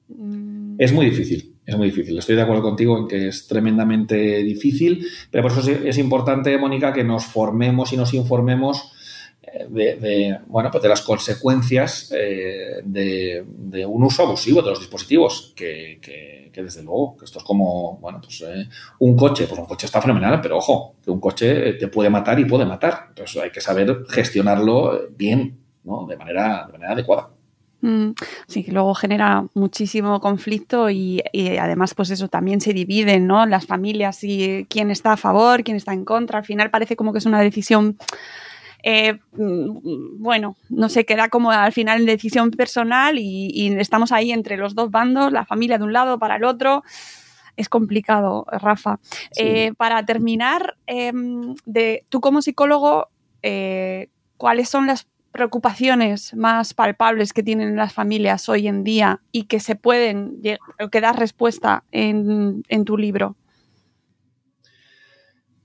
Mm, es muy difícil, es muy difícil. Estoy de acuerdo contigo en que es tremendamente difícil, pero por eso es importante, Mónica, que nos formemos y nos informemos eh, de, bueno, pues de las consecuencias eh, de, un uso abusivo de los dispositivos, que que desde luego, que esto es como, bueno, pues eh, un coche, pues un coche está fenomenal, pero ojo, que un coche te puede matar y puede matar. Entonces hay que saber gestionarlo bien, ¿no? De manera, de manera adecuada. Mm, sí, que luego genera muchísimo conflicto y, además, pues eso también se dividen, ¿no? Las familias y quién está a favor, quién está en contra. Al final parece como que es una decisión eh, mm, bueno, no sé, queda como al final en decisión personal y, estamos ahí entre los dos bandos, la familia de un lado para el otro. Es complicado, Rafa. Eh, para terminar, em, de, tú como psicólogo, eh, ¿cuáles son las preocupaciones más palpables que tienen las familias hoy en día y que se pueden, que das respuesta en tu libro?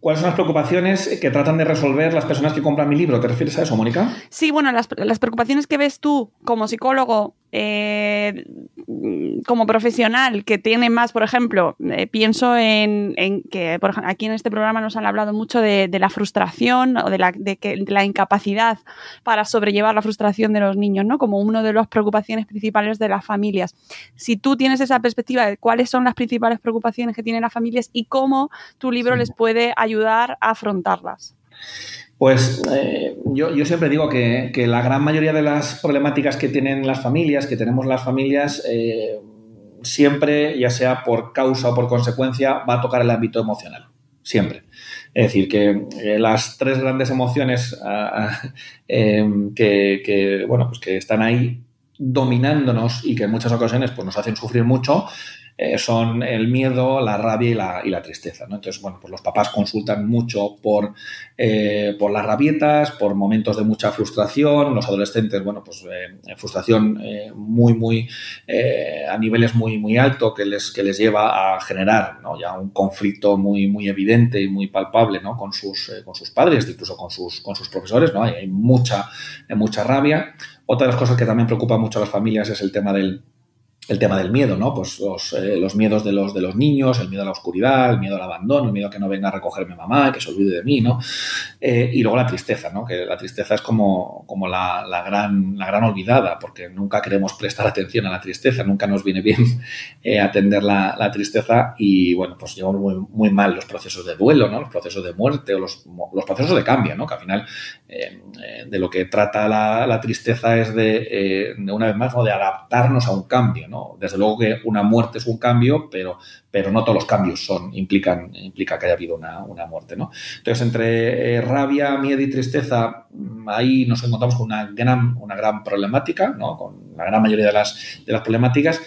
¿Cuáles son las preocupaciones que tratan de resolver las personas que compran mi libro? ¿Te refieres a eso, Mónica? Sí, bueno, las, las preocupaciones que ves tú como psicólogo eh, como profesional que tiene más, por ejemplo, eh, pienso en, que por ejemplo, aquí en este programa nos han hablado mucho de, la frustración o de la, de, que, la incapacidad para sobrellevar la frustración de los niños, ¿no? Como una de las preocupaciones principales de las familias. Si tú tienes esa perspectiva de cuáles son las principales preocupaciones que tienen las familias y cómo tu libro les puede ayudar a afrontarlas. Pues eh, yo, siempre digo que, la gran mayoría de las problemáticas que tienen las familias, que tenemos las familias, eh, siempre, ya sea por causa o por consecuencia, va a tocar el ámbito emocional. Siempre. Es decir, que eh, las tres grandes emociones ah, ah, [LAUGHS] em, que, bueno, pues que están ahí dominándonos y que en muchas ocasiones pues, nos hacen sufrir mucho, eh, son el miedo, la rabia y la, y la, tristeza. ¿no? Entonces, bueno, pues los papás consultan mucho por, eh, por las rabietas, por momentos de mucha frustración, los adolescentes, bueno, pues eh, frustración muy, muy, a niveles muy, muy altos que les, que les lleva a generar ¿no? ya un conflicto muy, muy evidente y muy palpable ¿no? con, sus, con sus padres, incluso con sus, con sus profesores, ¿no? hay, hay mucha, mucha rabia. Otra de las cosas que también preocupa mucho a las familias es el tema del, el tema del miedo, ¿no? Pues eh, los, miedos de los, de los niños, el miedo a la oscuridad, el miedo al abandono, el miedo a que no venga a recogerme mamá, que se olvide de mí, ¿no? Eh, y luego la tristeza, ¿no? Que la tristeza es como, como la, gran, la gran olvidada, porque nunca queremos prestar atención a la tristeza, nunca nos viene bien [LAUGHS] eh, atender la, tristeza y, bueno, pues llevamos muy, muy, mal los procesos de duelo, ¿no? Los procesos de muerte o los, los procesos de cambio, ¿no? Que al final de lo que trata la, tristeza es de, de, una vez más. De adaptarnos a un cambio, ¿no? Desde luego que una muerte es un cambio, pero, pero no todos los cambios son, implican, implica que haya habido una, muerte. ¿no? Entonces, entre eh, rabia, miedo y tristeza, mm, ahí nos encontramos con una gran, una gran problemática, ¿no? con la gran mayoría de las, de las problemáticas.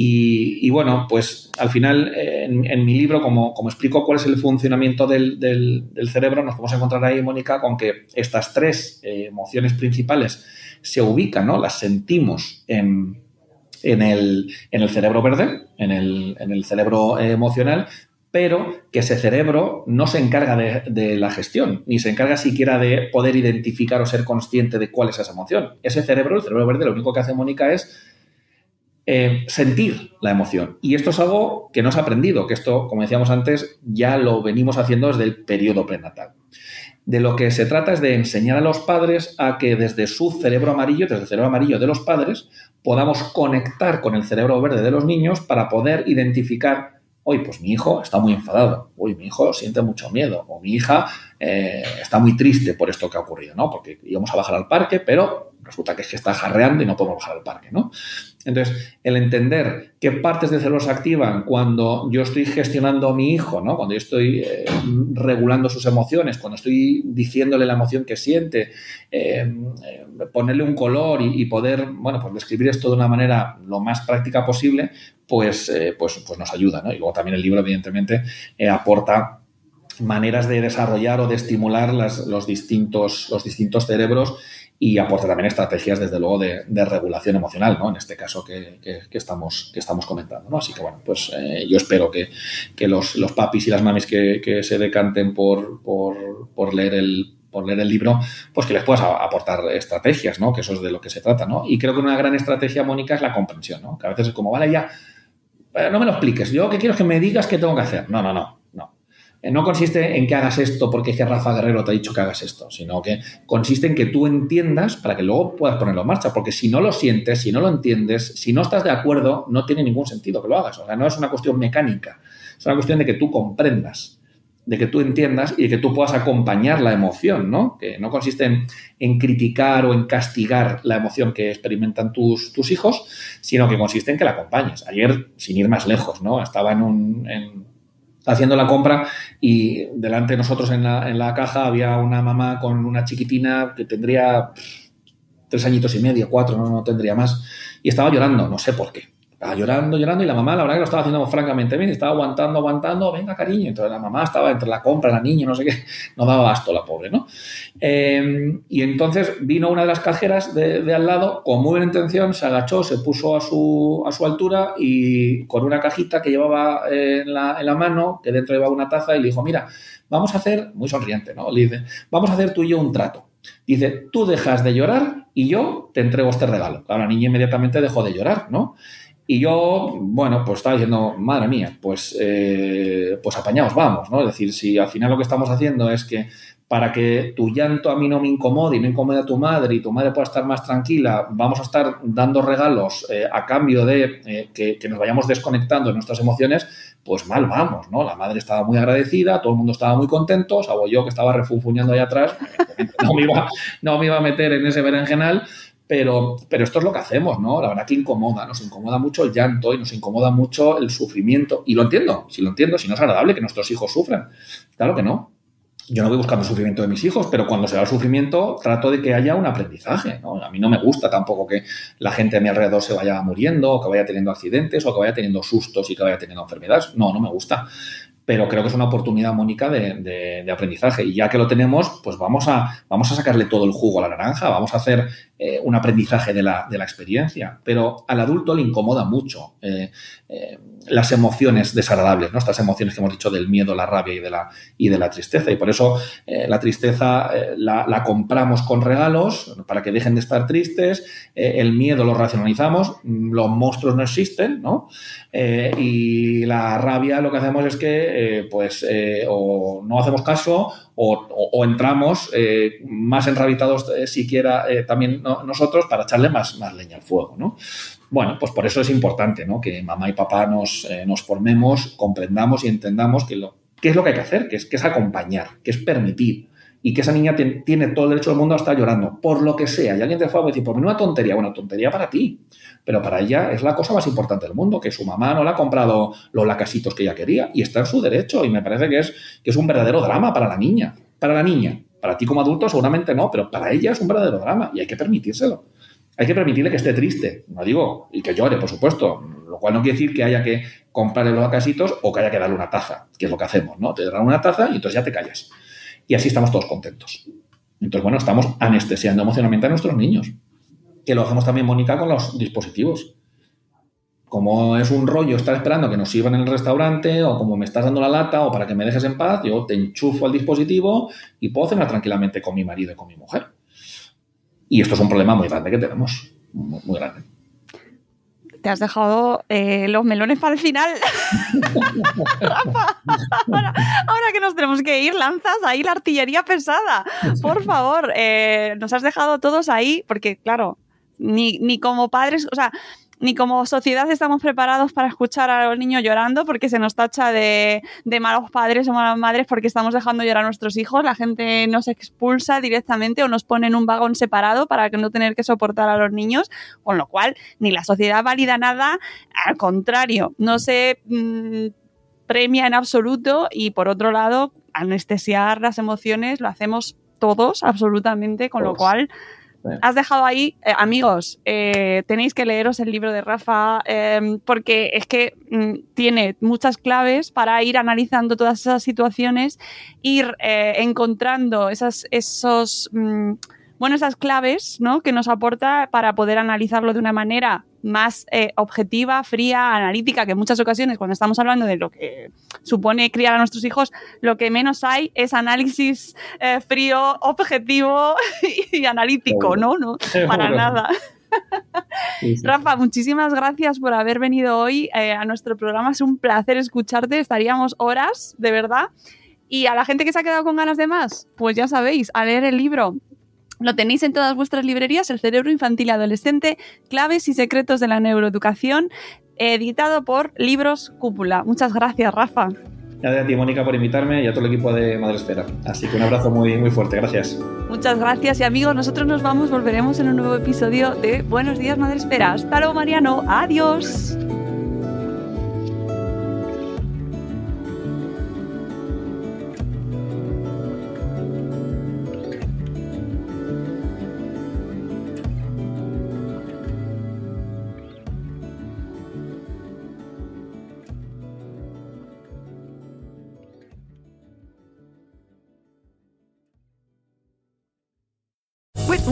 Y, bueno, pues al final en, mi libro, como, como, explico cuál es el funcionamiento del, del, cerebro, nos podemos encontrar ahí, Mónica, con que estas tres eh, emociones principales se ubican, ¿no? Las sentimos en, en el, en el cerebro verde, en el, en el cerebro emocional, pero que ese cerebro no se encarga de, la gestión, ni se encarga siquiera de poder identificar o ser consciente de cuál es esa emoción. Ese cerebro, el cerebro verde, lo único que hace Mónica es eh, sentir la emoción. Y esto es algo que no se ha aprendido, que esto, como decíamos antes, ya lo venimos haciendo desde el periodo prenatal. De lo que se trata es de enseñar a los padres a que desde su cerebro amarillo, desde el cerebro amarillo de los padres, podamos conectar con el cerebro verde de los niños para poder identificar, hoy pues mi hijo está muy enfadado, hoy mi hijo siente mucho miedo, o mi hija eh, está muy triste por esto que ha ocurrido, ¿no? Porque íbamos a bajar al parque, pero resulta que es que está jarreando y no podemos bajar al parque, ¿no? Entonces, el entender qué partes del cerebro se activan cuando yo estoy gestionando a mi hijo, ¿no? Cuando yo estoy eh, regulando sus emociones, cuando estoy diciéndole la emoción que siente, eh, eh, ponerle un color y, poder, bueno, pues describir esto de una manera lo más práctica posible, pues, pues, pues nos ayuda, ¿no? Y luego también el libro, evidentemente, aporta maneras de desarrollar o de estimular los, distintos, los distintos cerebros y aporta también estrategias, desde luego, de, regulación emocional, ¿no? En este caso que, estamos, que estamos comentando, ¿no? Así que, bueno, pues eh, yo espero que, los, los, papis y las mamis que, se decanten por, por, leer el por leer el libro, pues que les puedas aportar estrategias, ¿no? Que eso es de lo que se trata, ¿no? Y creo que una gran estrategia, Mónica, es la comprensión, ¿no? Que a veces es como, vale, ya, no me lo expliques, yo que quiero es que me digas qué tengo que hacer. No, no, no. Eh, no consiste en que hagas esto porque es que Rafa Guerrero te ha dicho que hagas esto, sino que consiste en que tú entiendas para que luego puedas ponerlo en marcha, porque si no lo sientes, si no lo entiendes, si no estás de acuerdo, no tiene ningún sentido que lo hagas. O sea, no es una cuestión mecánica, es una cuestión de que tú comprendas, de que tú entiendas y de que tú puedas acompañar la emoción, ¿no? Que no consiste en, criticar o en castigar la emoción que experimentan tus, tus, hijos, sino que consiste en que la acompañes. Ayer, sin ir más lejos, ¿no? Estaba en un haciendo la compra y delante de nosotros en la, en la caja había una mamá con una chiquitina que tendría tres añitos y medio, cuatro, no, no tendría más, y estaba llorando, no sé por qué. Llorando, llorando y la mamá, la verdad que lo estaba haciendo francamente bien, estaba aguantando, aguantando, venga cariño. Entonces la mamá estaba entre la compra, la niña, no sé qué, [LAUGHS] no daba basto la pobre, ¿no? Eh, y entonces vino una de las cajeras de, al lado, con muy buena intención, se agachó, se puso a su, a su altura y con una cajita que llevaba en la, en la mano, que dentro llevaba una taza, y le dijo, mira, vamos a hacer, muy sonriente, ¿no? Le dice, vamos a hacer tú y yo un trato. Dice, tú dejas de llorar y yo te entrego este regalo. La niña inmediatamente dejó de llorar, ¿no? Y yo, bueno, pues estaba diciendo, madre mía, pues, eh, pues apañaos, vamos, ¿no? Es decir, si al final lo que estamos haciendo es que para que tu llanto a mí no me incomode y no incomode a tu madre y tu madre pueda estar más tranquila, vamos a estar dando regalos eh, a cambio de eh, que, nos vayamos desconectando de nuestras emociones, pues mal vamos, ¿no? La madre estaba muy agradecida, todo el mundo estaba muy contento, salvo yo que estaba refunfuñando ahí atrás, [LAUGHS] no me iba, no me iba a meter en ese berenjenal, Pero, pero esto es lo que hacemos, ¿no? La verdad que incomoda, nos incomoda mucho el llanto y nos incomoda mucho el sufrimiento. Y lo entiendo, si lo entiendo, si no es agradable que nuestros hijos sufran. Claro que no. Yo no voy buscando el sufrimiento de mis hijos, pero cuando se da el sufrimiento trato de que haya un aprendizaje. A mí no me gusta tampoco que la gente a mi alrededor se vaya muriendo, o que vaya teniendo accidentes, o que vaya teniendo sustos y que vaya teniendo enfermedades. No, no me gusta pero creo que es una oportunidad, Mónica, de, de, aprendizaje. Y ya que lo tenemos, pues vamos a, vamos a sacarle todo el jugo a la naranja, vamos a hacer eh, un aprendizaje de la, de la, experiencia. Pero al adulto le incomoda mucho eh, eh, las emociones desagradables, ¿no? Estas emociones que hemos dicho del miedo, la rabia y de la, y de la tristeza. Y por eso la tristeza la, la, compramos con regalos para que dejen de estar tristes, el miedo lo racionalizamos, los monstruos no existen, ¿no? y la rabia lo que hacemos es que, pues, o no hacemos caso o, entramos eh, más enrabitados siquiera eh, nosotros para echarle más, más leña al fuego, ¿no? Bueno, pues por eso es importante, ¿no? Que mamá y papá nos, nos formemos, comprendamos y entendamos que lo, qué es lo que hay que hacer, que es, que es acompañar, que es permitir, y que esa niña tiene todo el derecho del mundo a estar llorando, por lo que sea. Y alguien te fue a decir, por mí una tontería, bueno, tontería para ti, pero para ella es la cosa más importante del mundo, que su mamá no le ha comprado los lacasitos que ella quería y está en su derecho y me parece que es, que es un verdadero drama para la niña, para la niña. Para ti como adulto seguramente no, pero para ella es un verdadero drama y hay que permitírselo. Hay que permitirle que esté triste, no digo, y que llore, por supuesto, lo cual no quiere decir que haya que comprarle los lacasitos o que haya que darle una taza, que es lo que hacemos, ¿no? Te dan una taza y entonces ya te callas y así estamos todos contentos. Entonces, bueno, estamos anestesiando emocionalmente a nuestros niños, que lo hacemos también, Mónica, con los dispositivos. Como es un rollo estar esperando que nos sirvan en el restaurante o como me estás dando la lata o para que me dejes en paz, yo te enchufo al dispositivo y puedo cenar tranquilamente con mi marido y con mi mujer. Y esto es un problema muy grande que tenemos, muy grande te has dejado eh, los melones para el final. [LAUGHS] ahora, que nos tenemos que ir, lanzas ahí la artillería pesada. Por favor, eh, nos has dejado todos ahí, porque claro, ni, ni como padres, o sea, ni como sociedad estamos preparados para escuchar a los niños llorando porque se nos tacha de, malos padres o malas madres porque estamos dejando llorar a nuestros hijos. La gente nos expulsa directamente o nos pone en un vagón separado para no tener que soportar a los niños, con lo cual ni la sociedad valida nada, al contrario, no se mm, premia en absoluto y por otro lado, anestesiar las emociones lo hacemos todos absolutamente, con lo cual Has dejado ahí, eh, amigos, eh, tenéis que leeros el libro de Rafa em, porque es que mm, tiene muchas claves para ir analizando todas esas situaciones, ir eh, encontrando esas, esos... Mm, bueno, esas claves ¿no? que nos aporta para poder analizarlo de una manera más eh, objetiva, fría, analítica, que en muchas ocasiones cuando estamos hablando de lo que supone criar a nuestros hijos, lo que menos hay es análisis eh, frío, objetivo [LAUGHS] y, analítico, ¿no? no para nada. Rafa, muchísimas gracias por haber venido hoy eh, a nuestro programa. Es un placer escucharte. Estaríamos horas, de verdad. Y a la gente que se ha quedado con ganas de más, pues ya sabéis, a leer el libro lo tenéis en todas vuestras librerías, El cerebro infantil y adolescente, claves y secretos de la neuroeducación, editado por Libros Cúpula. Muchas gracias, Rafa. Gracias a ti, Mónica, por invitarme y a todo el equipo de Madresfera. Así que un abrazo muy, muy fuerte. Gracias. Muchas gracias y amigos, nosotros nos vamos, volveremos en un nuevo episodio de Buenos días, Madresfera. Hasta luego, Mariano. Adiós.